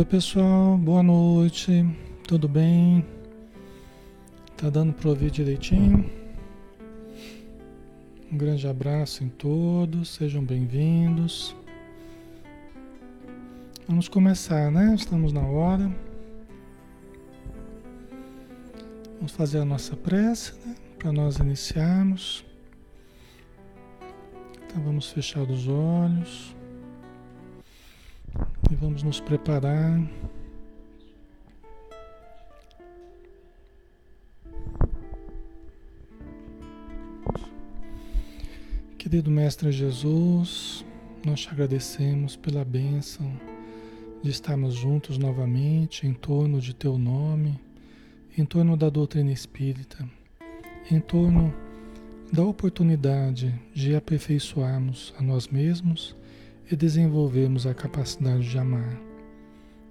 Oi pessoal, boa noite, tudo bem? Tá dando para ouvir direitinho? Um grande abraço em todos, sejam bem-vindos. Vamos começar, né? Estamos na hora. Vamos fazer a nossa prece, né? Para nós iniciarmos. Então vamos fechar os olhos. Vamos nos preparar. Querido Mestre Jesus, nós te agradecemos pela bênção de estarmos juntos novamente em torno de Teu nome, em torno da doutrina espírita, em torno da oportunidade de aperfeiçoarmos a nós mesmos e desenvolvemos a capacidade de amar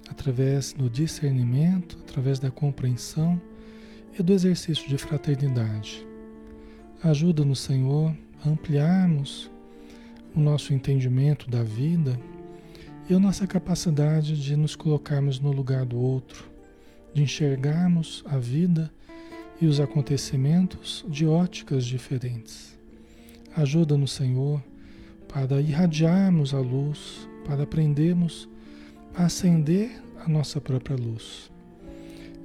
através do discernimento, através da compreensão e do exercício de fraternidade. Ajuda-nos, Senhor, a ampliarmos o nosso entendimento da vida e a nossa capacidade de nos colocarmos no lugar do outro, de enxergarmos a vida e os acontecimentos de óticas diferentes. Ajuda-nos, Senhor, para irradiarmos a luz, para aprendermos a acender a nossa própria luz.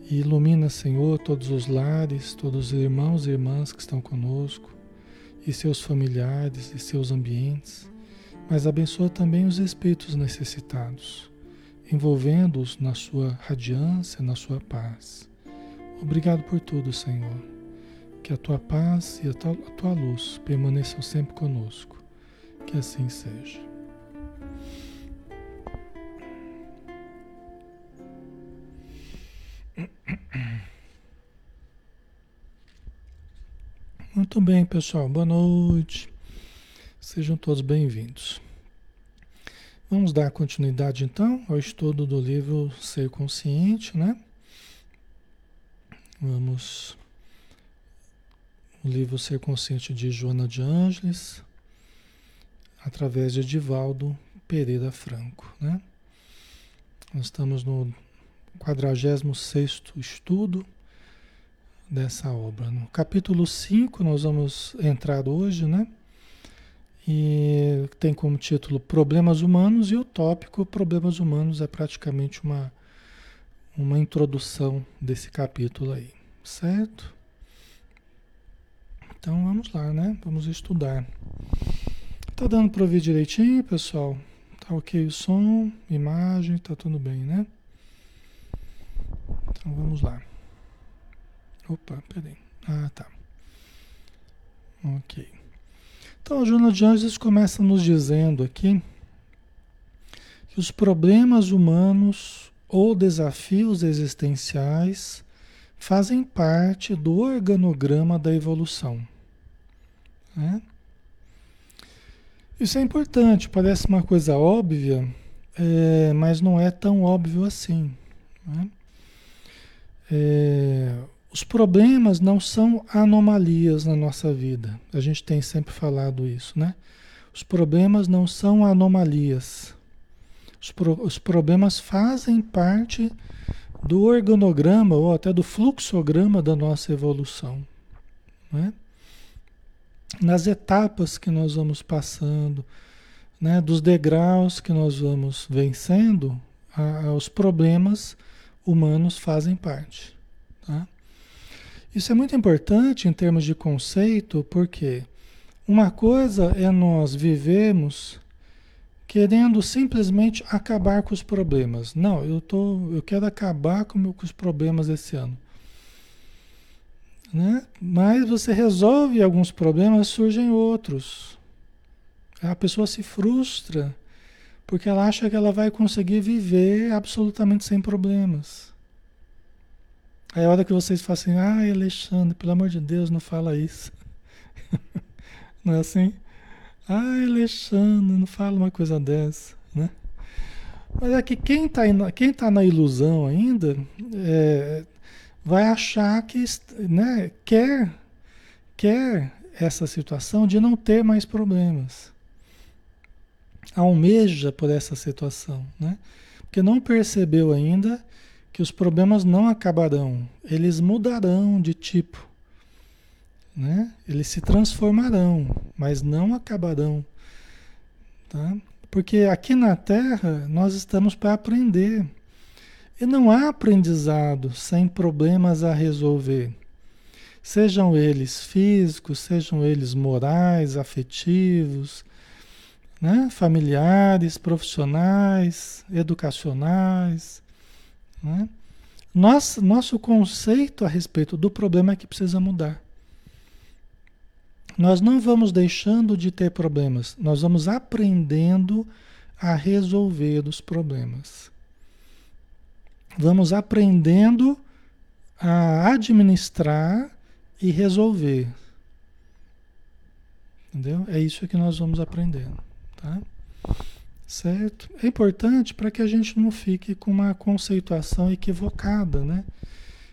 E ilumina, Senhor, todos os lares, todos os irmãos e irmãs que estão conosco, e seus familiares e seus ambientes, mas abençoa também os espíritos necessitados, envolvendo-os na sua radiância, na sua paz. Obrigado por tudo, Senhor. Que a tua paz e a tua, a tua luz permaneçam sempre conosco que assim seja. Muito bem, pessoal. Boa noite. Sejam todos bem-vindos. Vamos dar continuidade então ao estudo do livro Ser Consciente, né? Vamos. O livro Ser Consciente de Joana de Ângeles através de Edivaldo Pereira Franco. Né? Nós estamos no 46 estudo dessa obra. No capítulo 5 nós vamos entrar hoje, né? E tem como título Problemas Humanos e o tópico Problemas Humanos é praticamente uma, uma introdução desse capítulo aí, certo? Então vamos lá, né? Vamos estudar. Tá dando para ouvir direitinho, pessoal? Tá ok o som, imagem, tá tudo bem, né? Então vamos lá. Opa, peraí. Ah, tá. Ok. Então a Joana de Anjos começa nos dizendo aqui que os problemas humanos ou desafios existenciais fazem parte do organograma da evolução. Né? Isso é importante, parece uma coisa óbvia, é, mas não é tão óbvio assim. Né? É, os problemas não são anomalias na nossa vida. A gente tem sempre falado isso, né? Os problemas não são anomalias. Os, pro, os problemas fazem parte do organograma ou até do fluxograma da nossa evolução. Né? Nas etapas que nós vamos passando, né, dos degraus que nós vamos vencendo, a, os problemas humanos fazem parte. Tá? Isso é muito importante em termos de conceito, porque uma coisa é nós vivemos querendo simplesmente acabar com os problemas. Não, eu, tô, eu quero acabar com, com os problemas esse ano. Né? Mas você resolve alguns problemas, surgem outros. A pessoa se frustra porque ela acha que ela vai conseguir viver absolutamente sem problemas. Aí a hora que vocês falam assim, ai Alexandre, pelo amor de Deus, não fala isso. não é assim? Ai Alexandre, não fala uma coisa dessa, né? Mas é que quem está tá na ilusão ainda é, vai achar que né, quer, quer essa situação de não ter mais problemas. Almeja por essa situação, né? Porque não percebeu ainda que os problemas não acabarão, eles mudarão de tipo. Né? Eles se transformarão, mas não acabarão. Tá? Porque aqui na Terra nós estamos para aprender. E não há aprendizado sem problemas a resolver. Sejam eles físicos, sejam eles morais, afetivos, né? familiares, profissionais, educacionais. Né? Nosso, nosso conceito a respeito do problema é que precisa mudar. Nós não vamos deixando de ter problemas, nós vamos aprendendo a resolver os problemas. Vamos aprendendo a administrar e resolver. Entendeu? É isso que nós vamos aprendendo, tá? Certo? É importante para que a gente não fique com uma conceituação equivocada, né?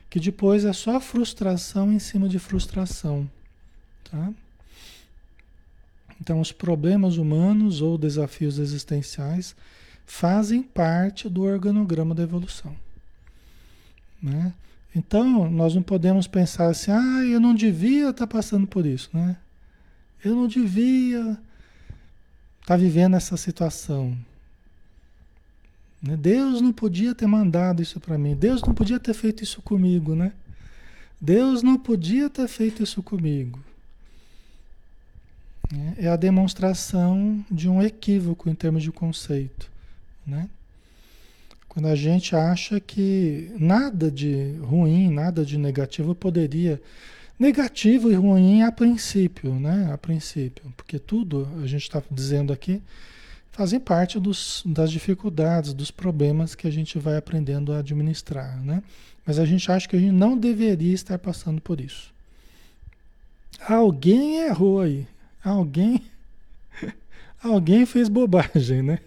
Que depois é só frustração em cima de frustração, tá? Então, os problemas humanos ou desafios existenciais fazem parte do organograma da evolução. Né? Então, nós não podemos pensar assim, ah, eu não devia estar tá passando por isso, né? Eu não devia estar tá vivendo essa situação. Né? Deus não podia ter mandado isso para mim. Deus não podia ter feito isso comigo, né? Deus não podia ter feito isso comigo. É a demonstração de um equívoco em termos de conceito, né? Quando a gente acha que nada de ruim, nada de negativo poderia. Negativo e ruim a princípio, né? A princípio. Porque tudo, a gente está dizendo aqui, fazem parte dos, das dificuldades, dos problemas que a gente vai aprendendo a administrar, né? Mas a gente acha que a gente não deveria estar passando por isso. Alguém errou aí. Alguém. Alguém fez bobagem, né?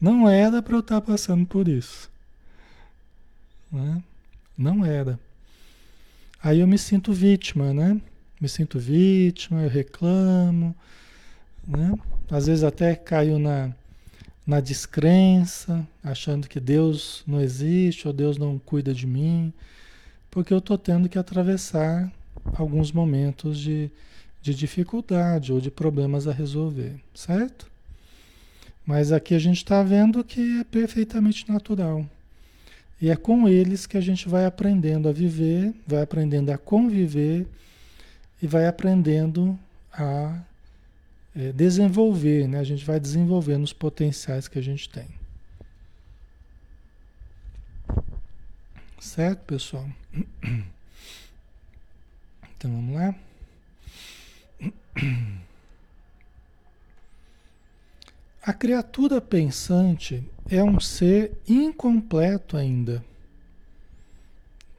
Não era para eu estar passando por isso. Né? Não era. Aí eu me sinto vítima, né? Me sinto vítima, eu reclamo, né? Às vezes até caio na, na descrença, achando que Deus não existe ou Deus não cuida de mim, porque eu estou tendo que atravessar alguns momentos de, de dificuldade ou de problemas a resolver, certo? Mas aqui a gente está vendo que é perfeitamente natural. E é com eles que a gente vai aprendendo a viver, vai aprendendo a conviver e vai aprendendo a é, desenvolver, né? A gente vai desenvolvendo os potenciais que a gente tem. Certo, pessoal? Então vamos lá. A criatura pensante é um ser incompleto ainda.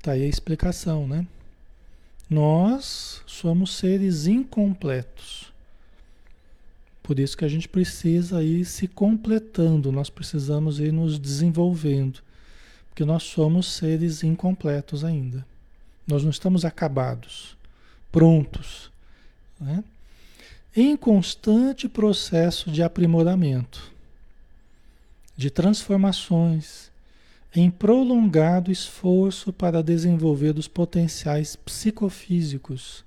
Tá aí a explicação, né? Nós somos seres incompletos. Por isso que a gente precisa ir se completando, nós precisamos ir nos desenvolvendo, porque nós somos seres incompletos ainda. Nós não estamos acabados, prontos, né? Em constante processo de aprimoramento, de transformações, em prolongado esforço para desenvolver os potenciais psicofísicos,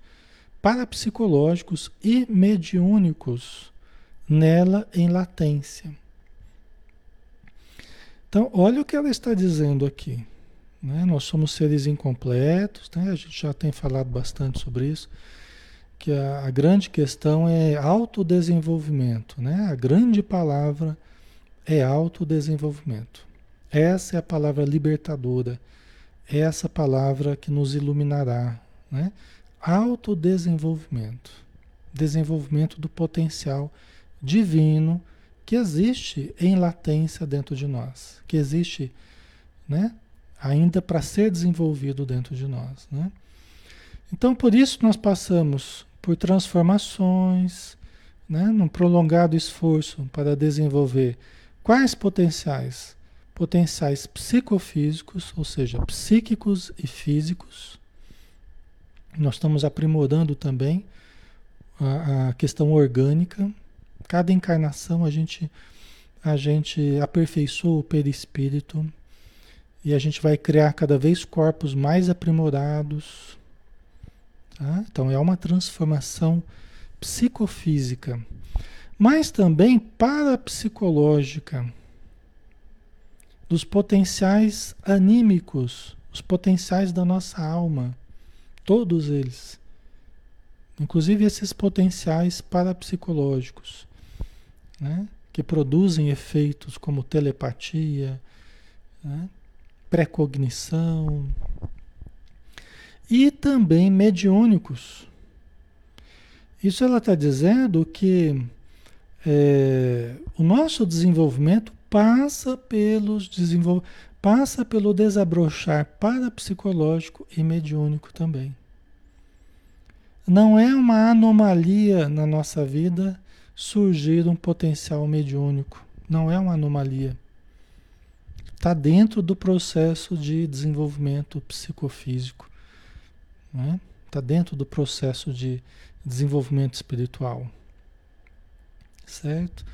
parapsicológicos e mediúnicos nela em latência. Então, olha o que ela está dizendo aqui. Né? Nós somos seres incompletos, né? a gente já tem falado bastante sobre isso que a, a grande questão é autodesenvolvimento, né? A grande palavra é autodesenvolvimento. Essa é a palavra libertadora, é essa palavra que nos iluminará, né? Autodesenvolvimento, desenvolvimento do potencial divino que existe em latência dentro de nós, que existe, né? Ainda para ser desenvolvido dentro de nós, né? Então, por isso nós passamos por transformações, né, num prolongado esforço para desenvolver quais potenciais? Potenciais psicofísicos, ou seja, psíquicos e físicos. Nós estamos aprimorando também a, a questão orgânica. Cada encarnação a gente a gente aperfeiçoa o perispírito e a gente vai criar cada vez corpos mais aprimorados. Tá? Então é uma transformação psicofísica, mas também parapsicológica dos potenciais anímicos, os potenciais da nossa alma, todos eles. Inclusive esses potenciais parapsicológicos, né? que produzem efeitos como telepatia, né? precognição e também mediúnicos. Isso ela está dizendo que é, o nosso desenvolvimento passa pelos desenvol... passa pelo desabrochar parapsicológico e mediúnico também. Não é uma anomalia na nossa vida surgir um potencial mediúnico. Não é uma anomalia. Está dentro do processo de desenvolvimento psicofísico. Está né? Tá dentro do processo de desenvolvimento espiritual. Certo?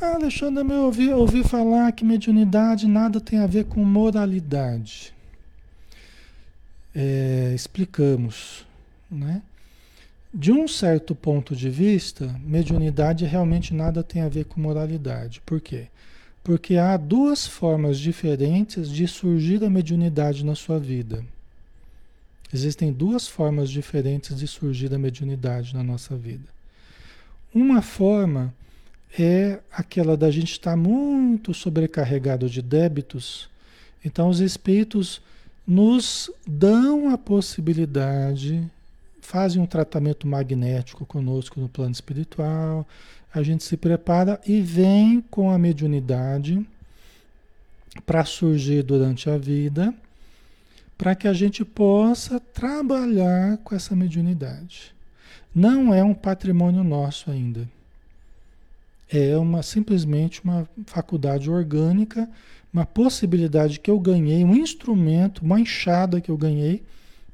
Ah, Alexandre, eu ouvi, ouvi falar que mediunidade nada tem a ver com moralidade. É, explicamos, né? De um certo ponto de vista, mediunidade realmente nada tem a ver com moralidade. Por quê? Porque há duas formas diferentes de surgir a mediunidade na sua vida. Existem duas formas diferentes de surgir a mediunidade na nossa vida. Uma forma é aquela da gente estar muito sobrecarregado de débitos. Então, os espíritos nos dão a possibilidade, fazem um tratamento magnético conosco no plano espiritual, a gente se prepara e vem com a mediunidade para surgir durante a vida, para que a gente possa trabalhar com essa mediunidade. Não é um patrimônio nosso ainda é uma simplesmente uma faculdade orgânica, uma possibilidade que eu ganhei, um instrumento, uma enxada que eu ganhei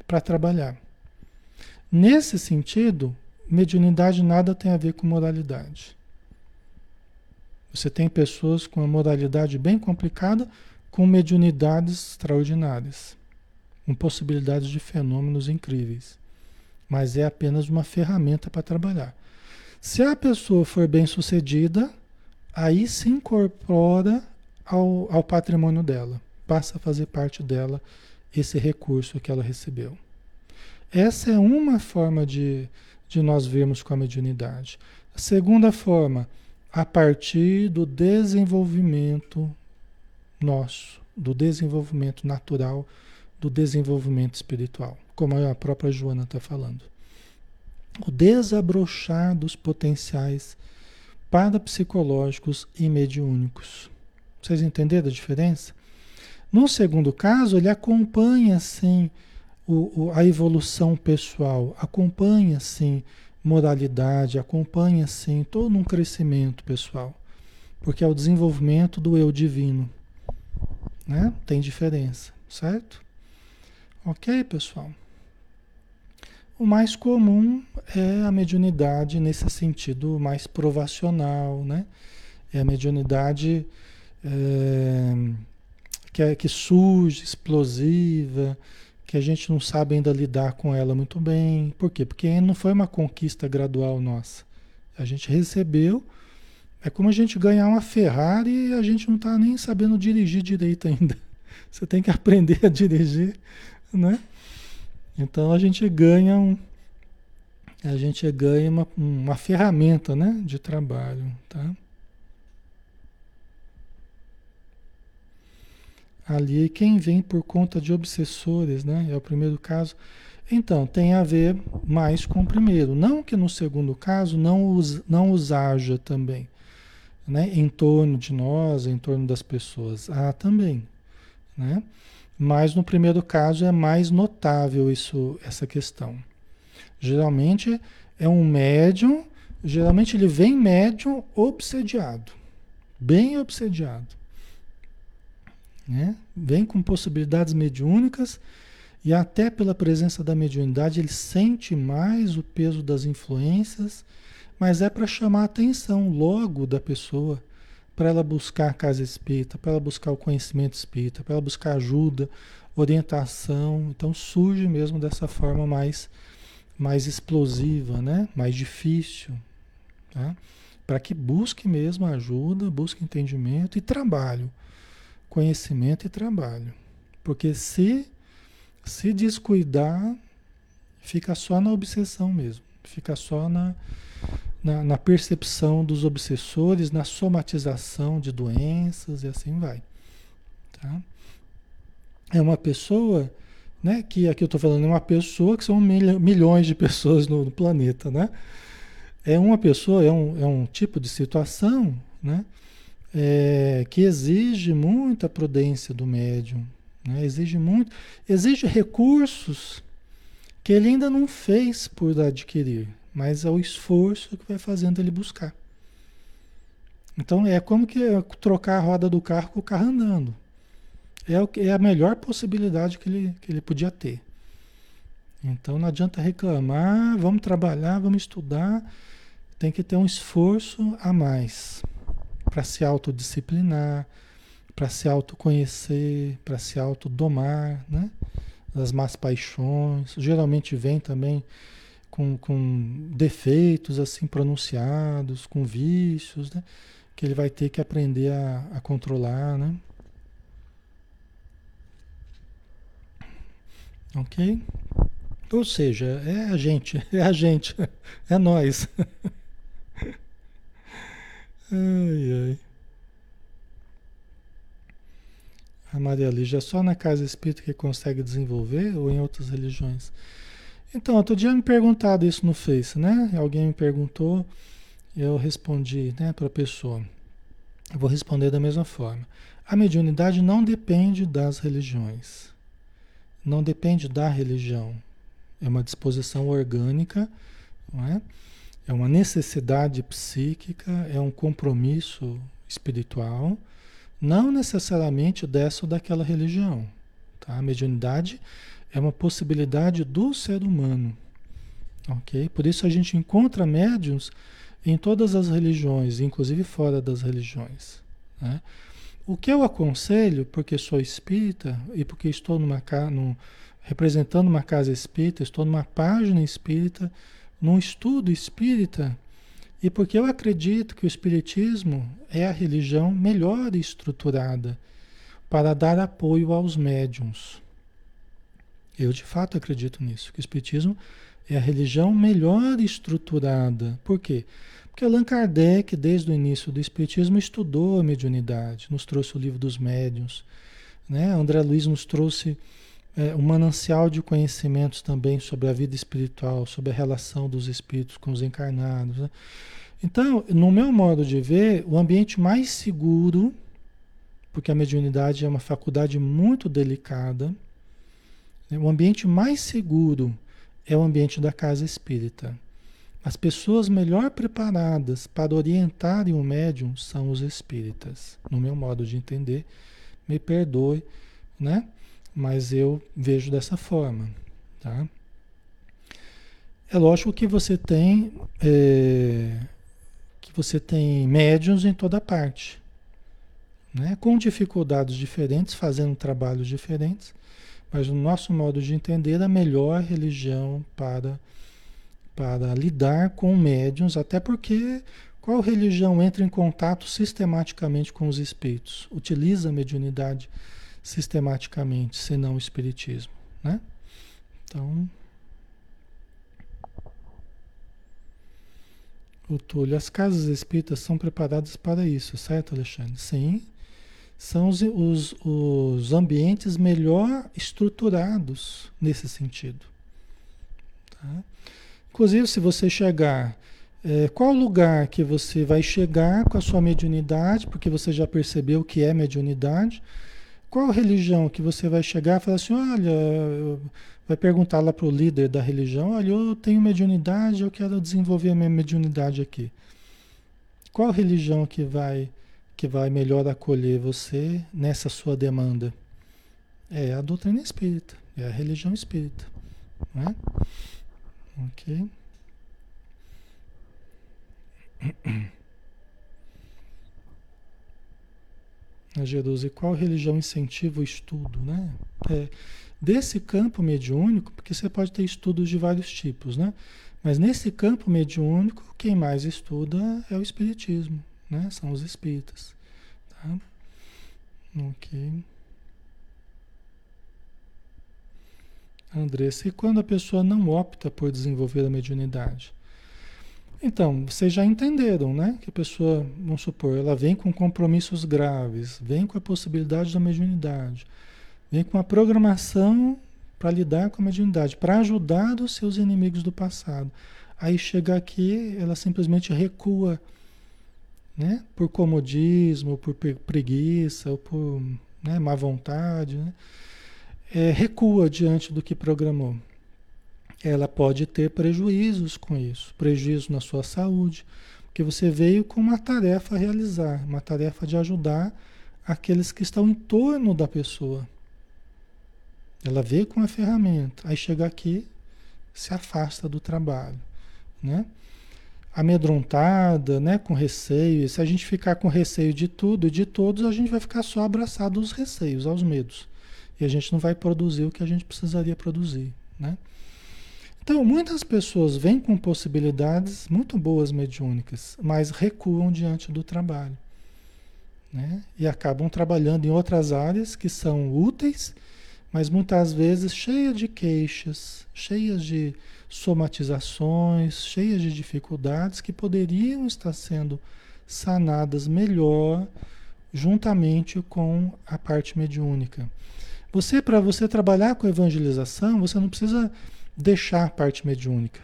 para trabalhar. Nesse sentido, mediunidade nada tem a ver com moralidade. Você tem pessoas com a moralidade bem complicada, com mediunidades extraordinárias, com possibilidades de fenômenos incríveis. Mas é apenas uma ferramenta para trabalhar. Se a pessoa for bem sucedida, aí se incorpora ao, ao patrimônio dela, passa a fazer parte dela esse recurso que ela recebeu. Essa é uma forma de, de nós vermos com a mediunidade. A segunda forma, a partir do desenvolvimento nosso, do desenvolvimento natural, do desenvolvimento espiritual, como a própria Joana está falando o desabrochar dos potenciais parapsicológicos e mediúnicos. Vocês entenderam a diferença? No segundo caso, ele acompanha sim o, o, a evolução pessoal, acompanha sim moralidade, acompanha sim todo um crescimento pessoal, porque é o desenvolvimento do eu divino. Né? Tem diferença, certo? Ok, pessoal? O mais comum é a mediunidade nesse sentido mais provacional, né? É a mediunidade é, que, é, que surge, explosiva, que a gente não sabe ainda lidar com ela muito bem. Por quê? Porque não foi uma conquista gradual nossa. A gente recebeu, é como a gente ganhar uma Ferrari e a gente não está nem sabendo dirigir direito ainda. Você tem que aprender a dirigir, né? Então a gente ganha um, a gente ganha uma, uma ferramenta né, de trabalho. Tá? Ali quem vem por conta de obsessores, né? É o primeiro caso. Então, tem a ver mais com o primeiro. Não que no segundo caso não os, não os haja também. Né? Em torno de nós, em torno das pessoas. Há também. Né? Mas no primeiro caso é mais notável isso, essa questão. Geralmente é um médium, geralmente ele vem médium obsediado, bem obsediado. Né? Vem com possibilidades mediúnicas e até pela presença da mediunidade ele sente mais o peso das influências, mas é para chamar a atenção logo da pessoa, para ela buscar a casa espírita, para ela buscar o conhecimento espírita, para ela buscar ajuda, orientação. Então surge mesmo dessa forma mais, mais explosiva, né? mais difícil. Tá? Para que busque mesmo ajuda, busque entendimento e trabalho. Conhecimento e trabalho. Porque se, se descuidar, fica só na obsessão mesmo. Fica só na, na, na, percepção dos obsessores, na somatização de doenças e assim vai. Tá? É uma pessoa, né, que aqui eu estou falando, é uma pessoa que são milhões de pessoas no, no, planeta, né? É uma pessoa, é um, é um tipo de situação, né, é, que exige muita prudência do médium, né? exige muito, exige recursos que ele ainda não fez por adquirir, mas é o esforço que vai fazendo ele buscar. Então é como que é trocar a roda do carro com o carro andando. É, o, é a melhor possibilidade que ele, que ele podia ter. Então não adianta reclamar, vamos trabalhar, vamos estudar. Tem que ter um esforço a mais para se autodisciplinar, para se autoconhecer, para se autodomar, né? das más paixões, geralmente vem também com, com defeitos assim pronunciados, com vícios, né? que ele vai ter que aprender a, a controlar, né? Ok? Ou seja, é a gente, é a gente, é nós. ai, ai. A Maria Lígia, só na casa espírita que consegue desenvolver ou em outras religiões? Então, outro dia me perguntado isso no Face, né? Alguém me perguntou, eu respondi né, para a pessoa. Eu vou responder da mesma forma. A mediunidade não depende das religiões. Não depende da religião. É uma disposição orgânica, não é? É uma necessidade psíquica, é um compromisso espiritual não necessariamente dessa ou daquela religião. Tá? A mediunidade é uma possibilidade do ser humano. Ok? Por isso a gente encontra médiums em todas as religiões, inclusive fora das religiões. Né? O que eu aconselho, porque sou espírita e porque estou numa representando uma casa espírita, estou numa página espírita, num estudo espírita, e porque eu acredito que o Espiritismo é a religião melhor estruturada para dar apoio aos médiums. Eu de fato acredito nisso, que o Espiritismo é a religião melhor estruturada. Por quê? Porque Allan Kardec, desde o início do Espiritismo, estudou a mediunidade, nos trouxe o livro dos médiuns. Né? André Luiz nos trouxe é, um manancial de conhecimentos também sobre a vida espiritual, sobre a relação dos espíritos com os encarnados. Né? Então, no meu modo de ver, o ambiente mais seguro, porque a mediunidade é uma faculdade muito delicada? O ambiente mais seguro é o ambiente da casa espírita. As pessoas melhor preparadas para orientarem o médium são os espíritas, no meu modo de entender. Me perdoe, né? mas eu vejo dessa forma, tá? É lógico que você tem é, que você tem médiums em toda parte, né? Com dificuldades diferentes, fazendo trabalhos diferentes, mas no nosso modo de entender a melhor religião para para lidar com médiums, até porque qual religião entra em contato sistematicamente com os espíritos? Utiliza a mediunidade sistematicamente, senão o espiritismo, né? Então, o Túlio, as casas espíritas são preparadas para isso, certo, Alexandre? Sim, são os, os, os ambientes melhor estruturados nesse sentido. Tá? Inclusive, se você chegar, é, qual lugar que você vai chegar com a sua mediunidade, porque você já percebeu que é mediunidade, qual religião que você vai chegar e falar assim, olha, vai perguntar lá para o líder da religião, olha, eu tenho mediunidade, eu quero desenvolver a minha mediunidade aqui. Qual religião que vai que vai melhor acolher você nessa sua demanda? É a doutrina espírita, é a religião espírita, né? Ok. A Jerusa, e qual religião incentiva o estudo, né? É, desse campo mediúnico, porque você pode ter estudos de vários tipos, né? Mas nesse campo mediúnico, quem mais estuda é o Espiritismo, né? São os espíritas. Tá? Ok. Andressa, e quando a pessoa não opta por desenvolver a mediunidade? Então, vocês já entenderam, né? Que a pessoa, vamos supor, ela vem com compromissos graves, vem com a possibilidade da mediunidade, vem com a programação para lidar com a mediunidade, para ajudar os seus inimigos do passado. Aí chega aqui, ela simplesmente recua, né? Por comodismo, por preguiça, ou por né, má vontade, né? É, recua diante do que programou. Ela pode ter prejuízos com isso, prejuízo na sua saúde, porque você veio com uma tarefa a realizar, uma tarefa de ajudar aqueles que estão em torno da pessoa. Ela veio com a ferramenta, aí chega aqui, se afasta do trabalho, né? Amedrontada, né, com receio. E se a gente ficar com receio de tudo e de todos, a gente vai ficar só abraçado aos receios, aos medos. E a gente não vai produzir o que a gente precisaria produzir, né? Então, muitas pessoas vêm com possibilidades muito boas mediúnicas, mas recuam diante do trabalho. Né? E acabam trabalhando em outras áreas que são úteis mas muitas vezes cheia de queixas, cheias de somatizações, cheias de dificuldades que poderiam estar sendo sanadas melhor juntamente com a parte mediúnica. Você, para você trabalhar com evangelização, você não precisa deixar a parte mediúnica.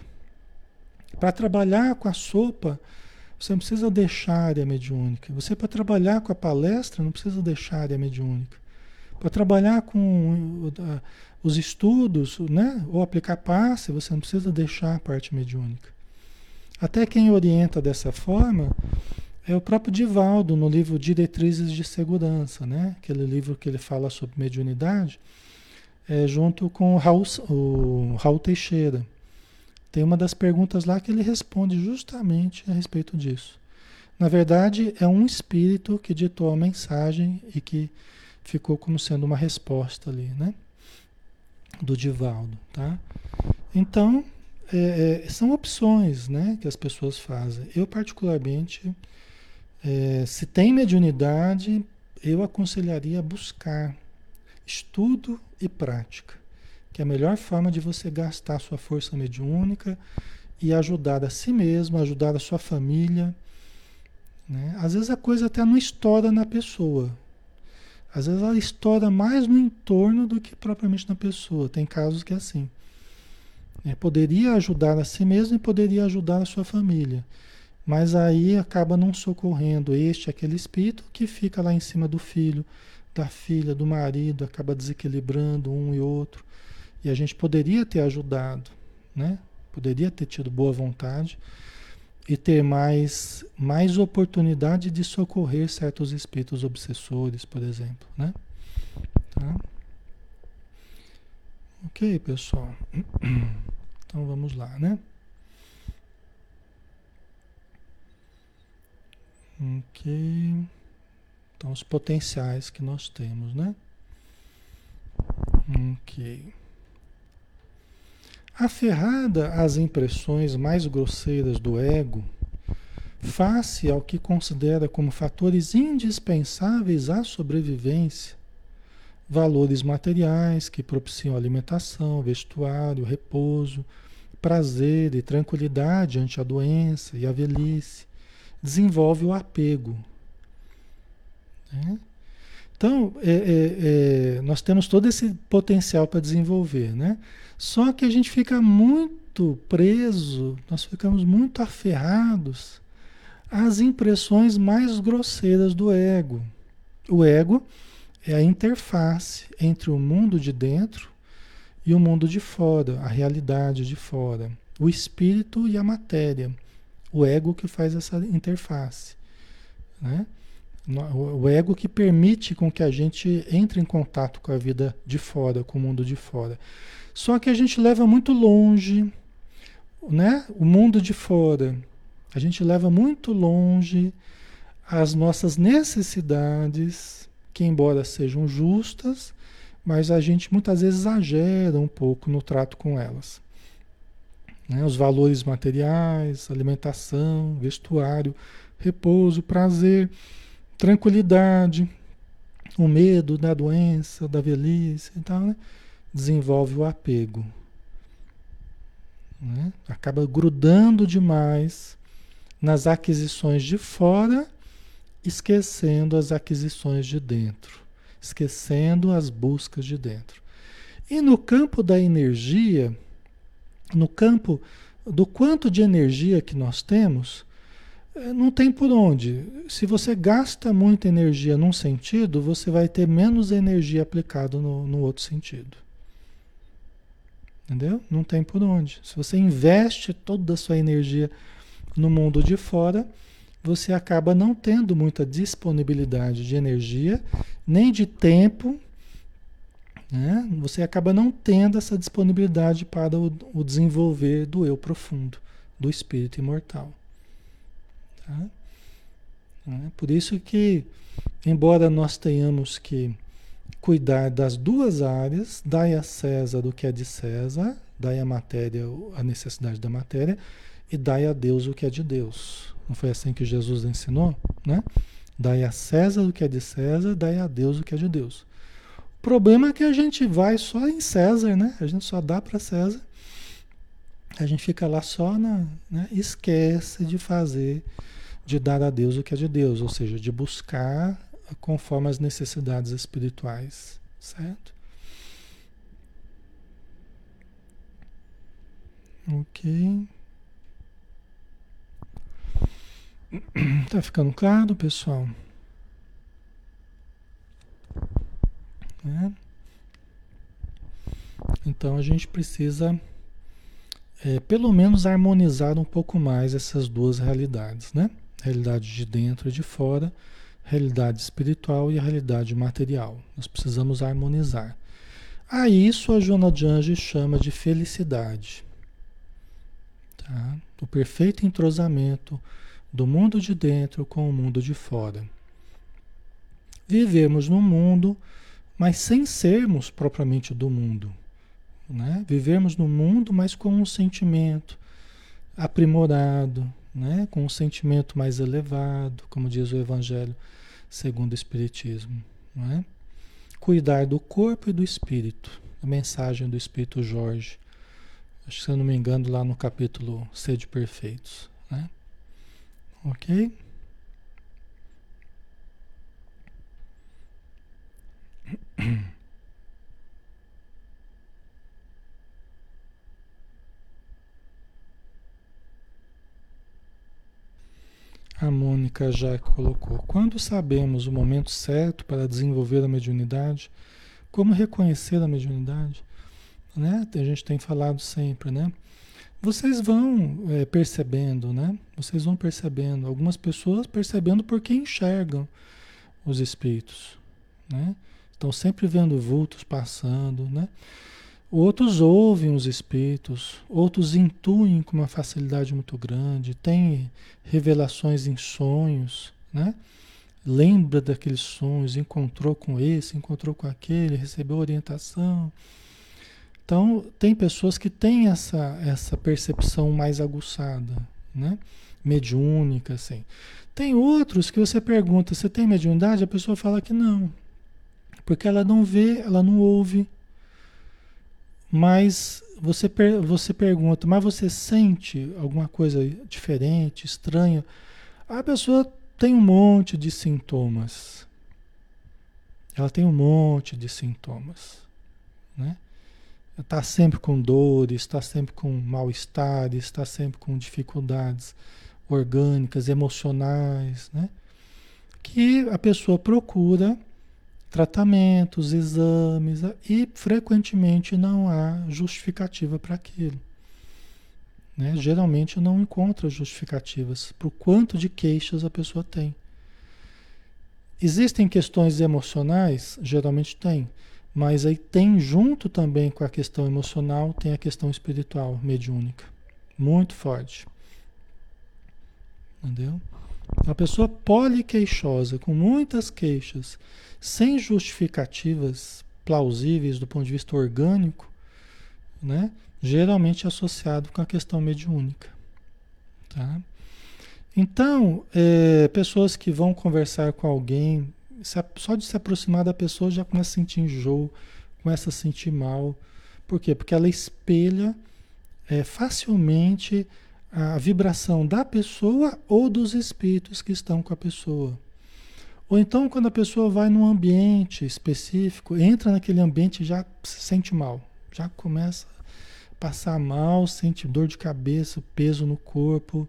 Para trabalhar com a sopa, você não precisa deixar a área mediúnica. Você, para trabalhar com a palestra, não precisa deixar a área mediúnica. Para trabalhar com os estudos, né? ou aplicar passe, você não precisa deixar a parte mediúnica. Até quem orienta dessa forma é o próprio Divaldo, no livro Diretrizes de Segurança, né? aquele livro que ele fala sobre mediunidade, é, junto com o Raul, o Raul Teixeira. Tem uma das perguntas lá que ele responde justamente a respeito disso. Na verdade, é um espírito que ditou a mensagem e que ficou como sendo uma resposta ali, né? Do Divaldo, tá? Então, é, é, são opções, né? Que as pessoas fazem. Eu, particularmente, é, se tem mediunidade, eu aconselharia buscar estudo e prática, que é a melhor forma de você gastar sua força mediúnica e ajudar a si mesmo, ajudar a sua família. Né? Às vezes a coisa até não estoura na pessoa, às vezes ela estoura mais no entorno do que propriamente na pessoa. Tem casos que é assim. É, poderia ajudar a si mesmo e poderia ajudar a sua família. Mas aí acaba não socorrendo este, aquele espírito que fica lá em cima do filho, da filha, do marido, acaba desequilibrando um e outro. E a gente poderia ter ajudado, né? Poderia ter tido boa vontade e ter mais, mais oportunidade de socorrer certos espíritos obsessores, por exemplo, né? Tá? Ok, pessoal. Então vamos lá, né? Ok. Então os potenciais que nós temos, né? Ok. Aferrada às impressões mais grosseiras do ego, face ao que considera como fatores indispensáveis à sobrevivência, valores materiais que propiciam alimentação, vestuário, repouso, prazer e tranquilidade ante a doença e a velhice, desenvolve o apego. Né? Então, é, é, é, nós temos todo esse potencial para desenvolver, né? Só que a gente fica muito preso, nós ficamos muito aferrados às impressões mais grosseiras do ego. O ego é a interface entre o mundo de dentro e o mundo de fora, a realidade de fora, o espírito e a matéria. O ego que faz essa interface, né? O ego que permite com que a gente entre em contato com a vida de fora, com o mundo de fora. Só que a gente leva muito longe, né? O mundo de fora. A gente leva muito longe as nossas necessidades que embora sejam justas, mas a gente muitas vezes exagera um pouco no trato com elas. Né? Os valores materiais, alimentação, vestuário, repouso, prazer, tranquilidade, o medo da doença, da velhice e tal, né? desenvolve o apego. Né? Acaba grudando demais nas aquisições de fora, esquecendo as aquisições de dentro, esquecendo as buscas de dentro. E no campo da energia, no campo do quanto de energia que nós temos, não tem por onde. Se você gasta muita energia num sentido, você vai ter menos energia aplicada no, no outro sentido. Entendeu? Não tem por onde. Se você investe toda a sua energia no mundo de fora, você acaba não tendo muita disponibilidade de energia, nem de tempo, né? Você acaba não tendo essa disponibilidade para o, o desenvolver do eu profundo, do espírito imortal. Tá? É por isso que, embora nós tenhamos que cuidar das duas áreas, dai a César o que é de César, dai a matéria, a necessidade da matéria, e dai a Deus o que é de Deus. Não foi assim que Jesus ensinou? Né? Dai a César o que é de César, dai a Deus o que é de Deus. O problema é que a gente vai só em César, né? A gente só dá para César. A gente fica lá só na. Né? Esquece de fazer, de dar a Deus o que é de Deus, ou seja, de buscar conforme as necessidades espirituais, certo? Ok. Tá ficando claro, pessoal? É. Então a gente precisa, é, pelo menos, harmonizar um pouco mais essas duas realidades, né? Realidade de dentro e de fora, realidade espiritual e a realidade material. Nós precisamos harmonizar. A isso a Joana de Anjos chama de felicidade. Tá? O perfeito entrosamento do mundo de dentro com o mundo de fora. Vivemos no mundo, mas sem sermos propriamente do mundo. Né? Vivemos no mundo, mas com um sentimento aprimorado, né? com um sentimento mais elevado, como diz o Evangelho segundo o Espiritismo. Né? Cuidar do corpo e do espírito. A mensagem do Espírito Jorge. Acho que se eu não me engano, lá no capítulo Sede Perfeitos. Né? Ok? A Mônica já colocou. Quando sabemos o momento certo para desenvolver a mediunidade, como reconhecer a mediunidade? Né? A gente tem falado sempre, né? vocês vão é, percebendo, né? Vocês vão percebendo. Algumas pessoas percebendo porque enxergam os espíritos, né? Estão sempre vendo vultos passando, né? Outros ouvem os espíritos, outros intuem com uma facilidade muito grande, têm revelações em sonhos, né? Lembra daqueles sonhos, encontrou com esse, encontrou com aquele, recebeu orientação. Então, tem pessoas que têm essa, essa percepção mais aguçada, né? mediúnica, assim. Tem outros que você pergunta, você tem mediunidade? A pessoa fala que não. Porque ela não vê, ela não ouve. Mas você, per, você pergunta, mas você sente alguma coisa diferente, estranha? A pessoa tem um monte de sintomas. Ela tem um monte de sintomas, né? está sempre com dores, está sempre com mal-estar, está sempre com dificuldades orgânicas, emocionais, né? Que a pessoa procura tratamentos, exames e frequentemente não há justificativa para aquilo. Né? Geralmente não encontra justificativas para o quanto de queixas a pessoa tem. Existem questões emocionais? Geralmente tem. Mas aí tem junto também com a questão emocional, tem a questão espiritual, mediúnica. Muito forte. Entendeu? Uma pessoa poliqueixosa, com muitas queixas, sem justificativas plausíveis do ponto de vista orgânico, né? geralmente associado com a questão mediúnica. Tá? Então, é, pessoas que vão conversar com alguém, só de se aproximar da pessoa já começa a sentir enjoo, começa a sentir mal. Por quê? Porque ela espelha é, facilmente a vibração da pessoa ou dos espíritos que estão com a pessoa. Ou então, quando a pessoa vai num ambiente específico, entra naquele ambiente e já se sente mal, já começa a passar mal, sente dor de cabeça, peso no corpo.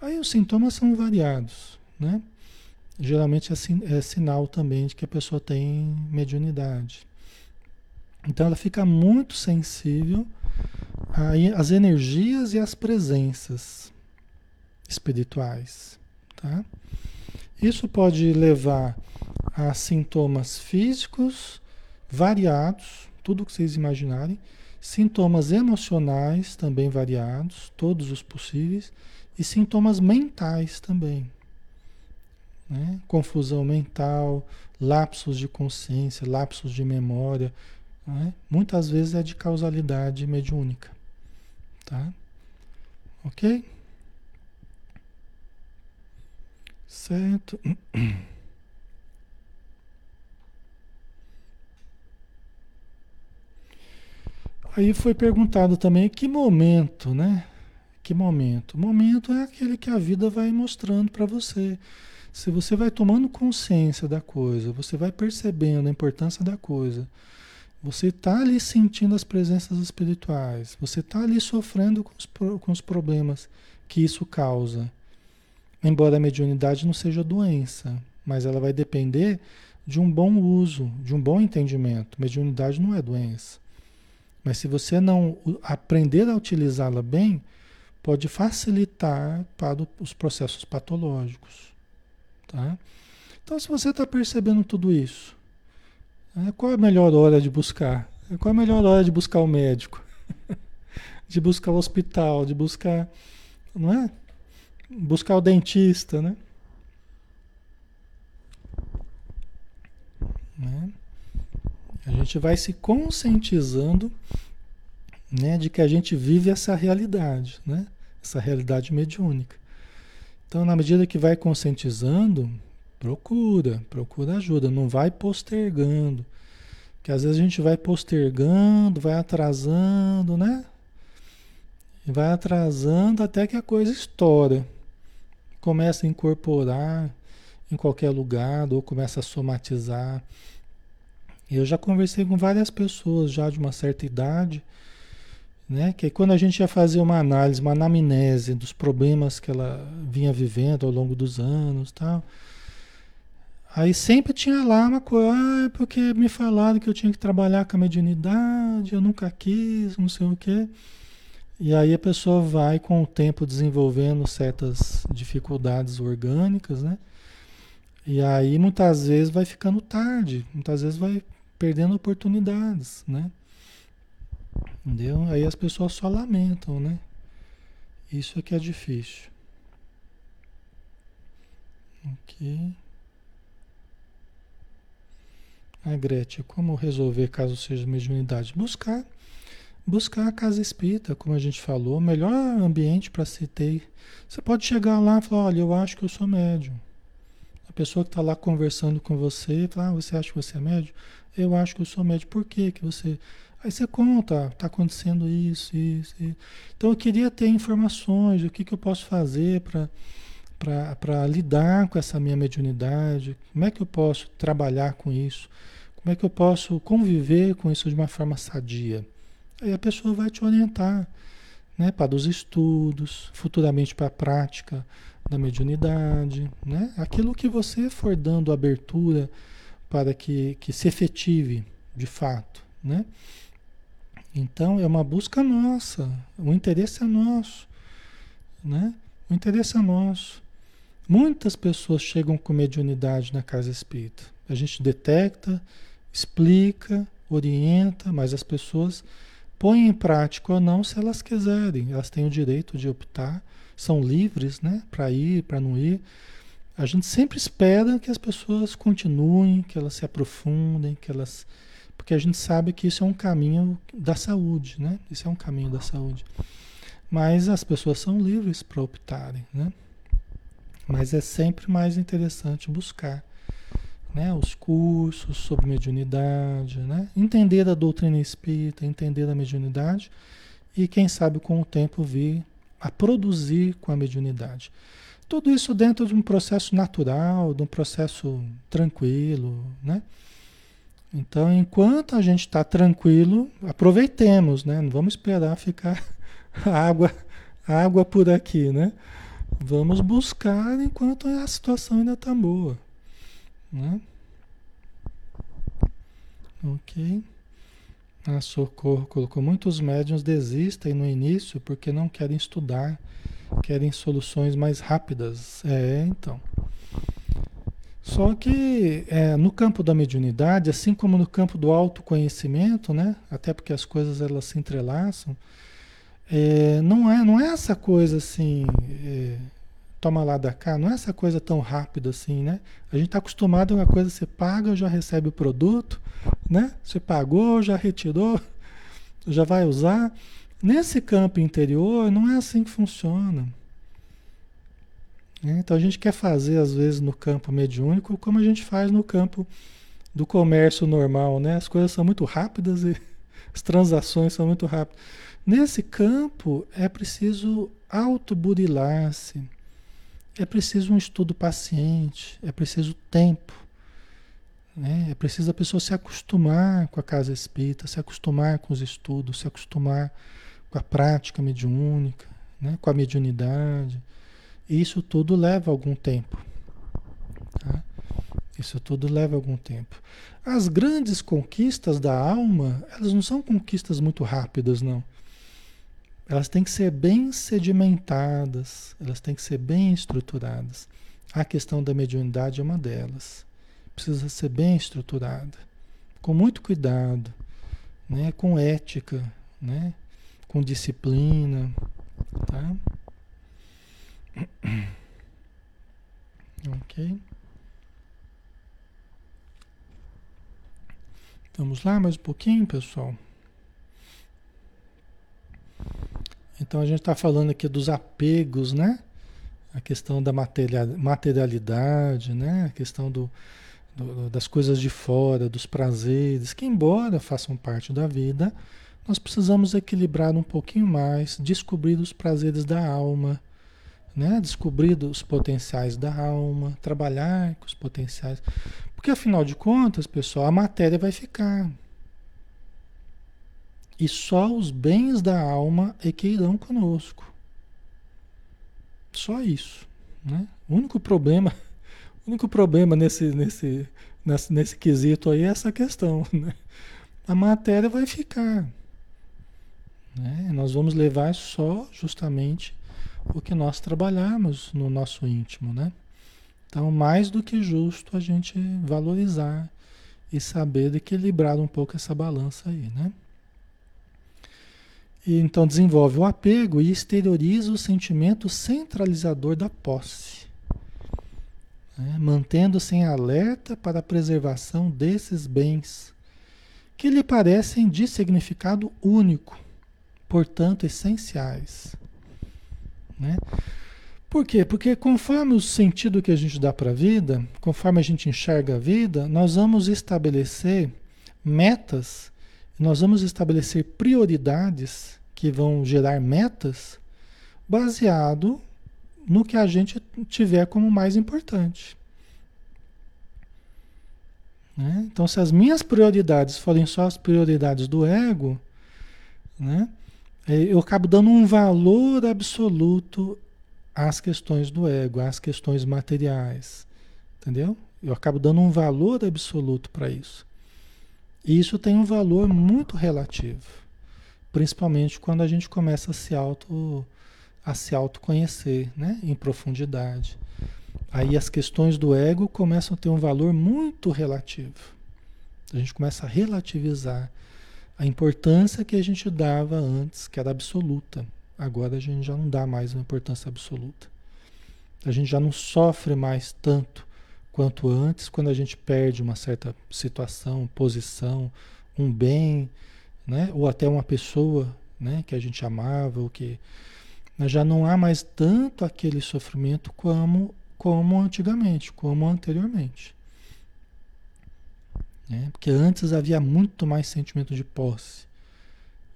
Aí os sintomas são variados, né? Geralmente é, sin é sinal também de que a pessoa tem mediunidade. Então ela fica muito sensível às energias e às presenças espirituais, tá? Isso pode levar a sintomas físicos variados, tudo que vocês imaginarem, sintomas emocionais também variados, todos os possíveis, e sintomas mentais também. Né? Confusão mental, lapsos de consciência, lapsos de memória, né? muitas vezes é de causalidade mediúnica. Tá? Ok? Certo. Aí foi perguntado também que momento, né? Que momento? Momento é aquele que a vida vai mostrando para você. Se você vai tomando consciência da coisa, você vai percebendo a importância da coisa, você está ali sentindo as presenças espirituais, você está ali sofrendo com os, com os problemas que isso causa. Embora a mediunidade não seja doença, mas ela vai depender de um bom uso, de um bom entendimento. Mediunidade não é doença. Mas se você não aprender a utilizá-la bem, pode facilitar para os processos patológicos. Tá? Então, se você está percebendo tudo isso, qual é a melhor hora de buscar? Qual é a melhor hora de buscar o médico? de buscar o hospital, de buscar. Não é? buscar o dentista, né? né? A gente vai se conscientizando né, de que a gente vive essa realidade, né? Essa realidade mediúnica. Então, na medida que vai conscientizando, procura, procura ajuda, não vai postergando. Porque às vezes a gente vai postergando, vai atrasando, né? E vai atrasando até que a coisa estoura começa a incorporar em qualquer lugar ou começa a somatizar. Eu já conversei com várias pessoas já de uma certa idade, né? Que quando a gente ia fazer uma análise, uma anamnese dos problemas que ela vinha vivendo ao longo dos anos, tal. Aí sempre tinha lá uma coisa, ah, é porque me falaram que eu tinha que trabalhar com a mediunidade, eu nunca quis, não sei o quê. E aí a pessoa vai com o tempo desenvolvendo certas dificuldades orgânicas, né? E aí muitas vezes vai ficando tarde, muitas vezes vai perdendo oportunidades, né? Entendeu? Aí as pessoas só lamentam, né? Isso é que é difícil. Ok. A Gretchen, como resolver caso seja mediunidade? Buscar buscar a casa espírita, como a gente falou, o melhor ambiente para se ter. Você pode chegar lá e falar, olha, eu acho que eu sou médium. A pessoa que está lá conversando com você, fala, ah, você acha que você é médium? Eu acho que eu sou médium. Por quê que você... Aí você conta, está acontecendo isso, isso, isso. Então eu queria ter informações, o que, que eu posso fazer para lidar com essa minha mediunidade, como é que eu posso trabalhar com isso, como é que eu posso conviver com isso de uma forma sadia. Aí a pessoa vai te orientar né, para os estudos, futuramente para a prática da mediunidade, né? aquilo que você for dando abertura para que, que se efetive de fato. Né? Então é uma busca nossa, o interesse é nosso. Né? O interesse é nosso. Muitas pessoas chegam com mediunidade na casa espírita. A gente detecta, explica, orienta, mas as pessoas põem em prática ou não se elas quiserem. Elas têm o direito de optar, são livres, né, para ir, para não ir. A gente sempre espera que as pessoas continuem, que elas se aprofundem, que elas. Porque a gente sabe que isso é um caminho da saúde, né? Isso é um caminho da saúde. Mas as pessoas são livres para optarem, né? Mas é sempre mais interessante buscar né, os cursos sobre mediunidade, né? entender a doutrina espírita, entender a mediunidade e, quem sabe, com o tempo vir a produzir com a mediunidade. Tudo isso dentro de um processo natural, de um processo tranquilo, né? Então, enquanto a gente está tranquilo, aproveitemos, né? Não vamos esperar ficar água, água por aqui, né? Vamos buscar enquanto a situação ainda está boa. Né? Ok. A Socorro colocou: muitos médiums desistem no início porque não querem estudar, querem soluções mais rápidas. É, então. Só que é, no campo da mediunidade, assim como no campo do autoconhecimento, né? Até porque as coisas elas se entrelaçam, é, não, é, não é essa coisa assim. É, toma lá da cá, não é essa coisa tão rápida assim, né? A gente está acostumado a uma coisa, você paga, já recebe o produto, né? Você pagou, já retirou, já vai usar. Nesse campo interior, não é assim que funciona. Né? Então a gente quer fazer, às vezes, no campo mediúnico, como a gente faz no campo do comércio normal, né? As coisas são muito rápidas e as transações são muito rápidas. Nesse campo é preciso autoburilar-se é preciso um estudo paciente, é preciso tempo. Né? É preciso a pessoa se acostumar com a casa espírita, se acostumar com os estudos, se acostumar com a prática mediúnica, né? com a mediunidade. Isso tudo leva algum tempo. Tá? Isso tudo leva algum tempo. As grandes conquistas da alma, elas não são conquistas muito rápidas, não. Elas têm que ser bem sedimentadas, elas têm que ser bem estruturadas. A questão da mediunidade é uma delas. Precisa ser bem estruturada, com muito cuidado, né? com ética, né? com disciplina. Tá? Ok. Vamos lá mais um pouquinho, pessoal. Então a gente está falando aqui dos apegos, né? A questão da materialidade, né? A questão do, do, das coisas de fora, dos prazeres, que embora façam parte da vida, nós precisamos equilibrar um pouquinho mais, descobrir os prazeres da alma, né? Descobrir os potenciais da alma, trabalhar com os potenciais. Porque afinal de contas, pessoal, a matéria vai ficar. E só os bens da alma é que irão conosco. Só isso. Né? O único problema, o único problema nesse, nesse, nesse, nesse quesito aí é essa questão. Né? A matéria vai ficar. Né? Nós vamos levar só justamente o que nós trabalhamos no nosso íntimo. Né? Então, mais do que justo a gente valorizar e saber equilibrar um pouco essa balança aí, né? E então desenvolve o apego e exterioriza o sentimento centralizador da posse, né? mantendo-se em alerta para a preservação desses bens, que lhe parecem de significado único, portanto essenciais. Né? Por quê? Porque conforme o sentido que a gente dá para a vida, conforme a gente enxerga a vida, nós vamos estabelecer metas nós vamos estabelecer prioridades que vão gerar metas baseado no que a gente tiver como mais importante. Né? Então, se as minhas prioridades forem só as prioridades do ego, né? É, eu acabo dando um valor absoluto às questões do ego, às questões materiais. Entendeu? Eu acabo dando um valor absoluto para isso. E isso tem um valor muito relativo, principalmente quando a gente começa a se auto a se autoconhecer, né, em profundidade. Aí as questões do ego começam a ter um valor muito relativo. A gente começa a relativizar a importância que a gente dava antes, que era absoluta. Agora a gente já não dá mais uma importância absoluta. A gente já não sofre mais tanto quanto antes, quando a gente perde uma certa situação, posição, um bem, né? ou até uma pessoa né? que a gente amava, ou que já não há mais tanto aquele sofrimento como, como antigamente, como anteriormente. Né? Porque antes havia muito mais sentimento de posse.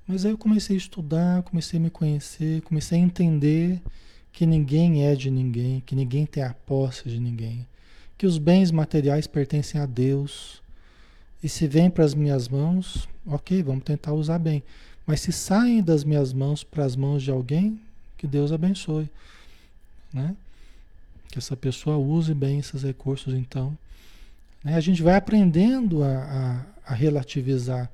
Mas aí eu comecei a estudar, comecei a me conhecer, comecei a entender que ninguém é de ninguém, que ninguém tem a posse de ninguém, que os bens materiais pertencem a Deus. E se vêm para as minhas mãos, ok, vamos tentar usar bem. Mas se saem das minhas mãos para as mãos de alguém, que Deus abençoe. Né? Que essa pessoa use bem esses recursos, então. Né? A gente vai aprendendo a, a, a relativizar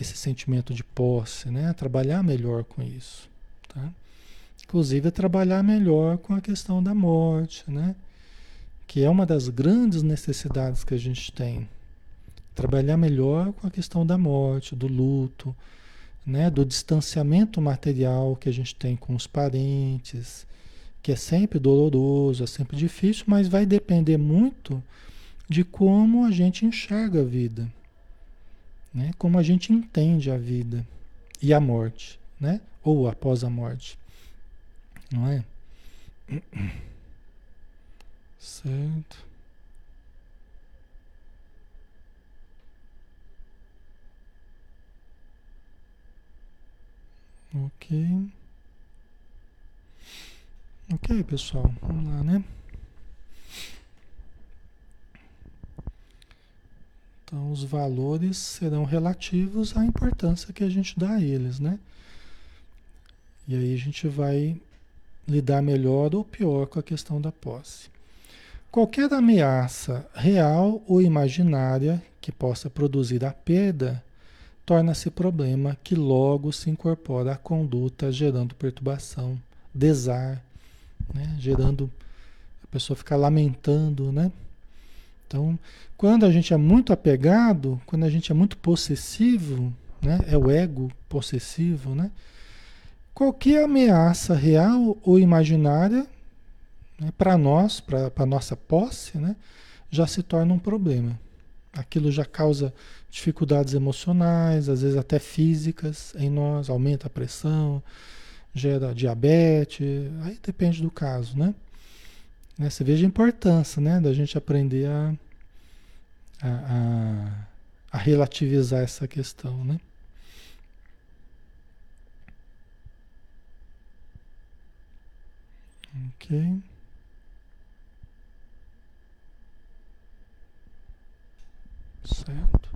esse sentimento de posse, né? A trabalhar melhor com isso. Tá? Inclusive a trabalhar melhor com a questão da morte, né? Que é uma das grandes necessidades que a gente tem. Trabalhar melhor com a questão da morte, do luto, né? do distanciamento material que a gente tem com os parentes, que é sempre doloroso, é sempre difícil, mas vai depender muito de como a gente enxerga a vida, né? como a gente entende a vida e a morte, né? ou após a morte. Não é? Certo. Ok. Ok, pessoal. Vamos lá, né? Então, os valores serão relativos à importância que a gente dá a eles, né? E aí a gente vai lidar melhor ou pior com a questão da posse. Qualquer ameaça real ou imaginária que possa produzir a perda torna-se problema que logo se incorpora à conduta, gerando perturbação, desar, né? gerando a pessoa ficar lamentando, né? Então, quando a gente é muito apegado, quando a gente é muito possessivo, né? É o ego possessivo, né? Qualquer ameaça real ou imaginária né, para nós, para a nossa posse, né, já se torna um problema. Aquilo já causa dificuldades emocionais, às vezes até físicas em nós, aumenta a pressão, gera diabetes, aí depende do caso, né? né você veja a importância né, da gente aprender a, a, a relativizar essa questão, né? Ok. Certo?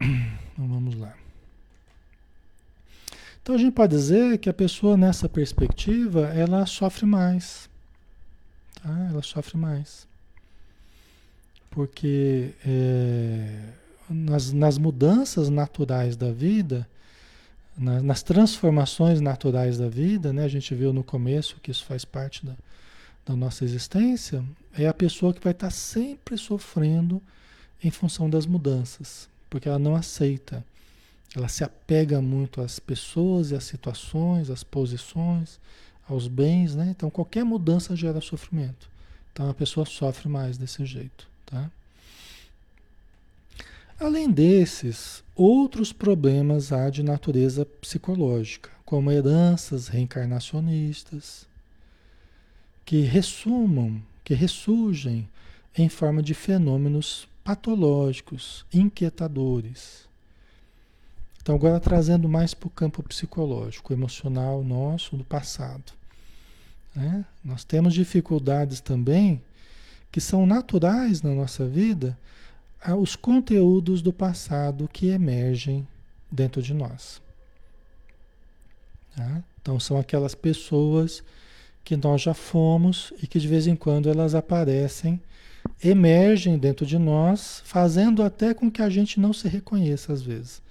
Então vamos lá. Então a gente pode dizer que a pessoa nessa perspectiva ela sofre mais. Tá? Ela sofre mais. Porque é, nas, nas mudanças naturais da vida, na, nas transformações naturais da vida, né, a gente viu no começo que isso faz parte da, da nossa existência, é a pessoa que vai estar sempre sofrendo em função das mudanças, porque ela não aceita. Ela se apega muito às pessoas e às situações, às posições, aos bens, né? Então qualquer mudança gera sofrimento. Então a pessoa sofre mais desse jeito, tá? Além desses, outros problemas há de natureza psicológica, como heranças reencarnacionistas, que ressumam, que ressurgem em forma de fenômenos patológicos, inquietadores. Então, agora trazendo mais para o campo psicológico, emocional nosso do passado. Né? Nós temos dificuldades também que são naturais na nossa vida, os conteúdos do passado que emergem dentro de nós. Tá? Então, são aquelas pessoas que nós já fomos e que de vez em quando elas aparecem emergem dentro de nós, fazendo até com que a gente não se reconheça às vezes.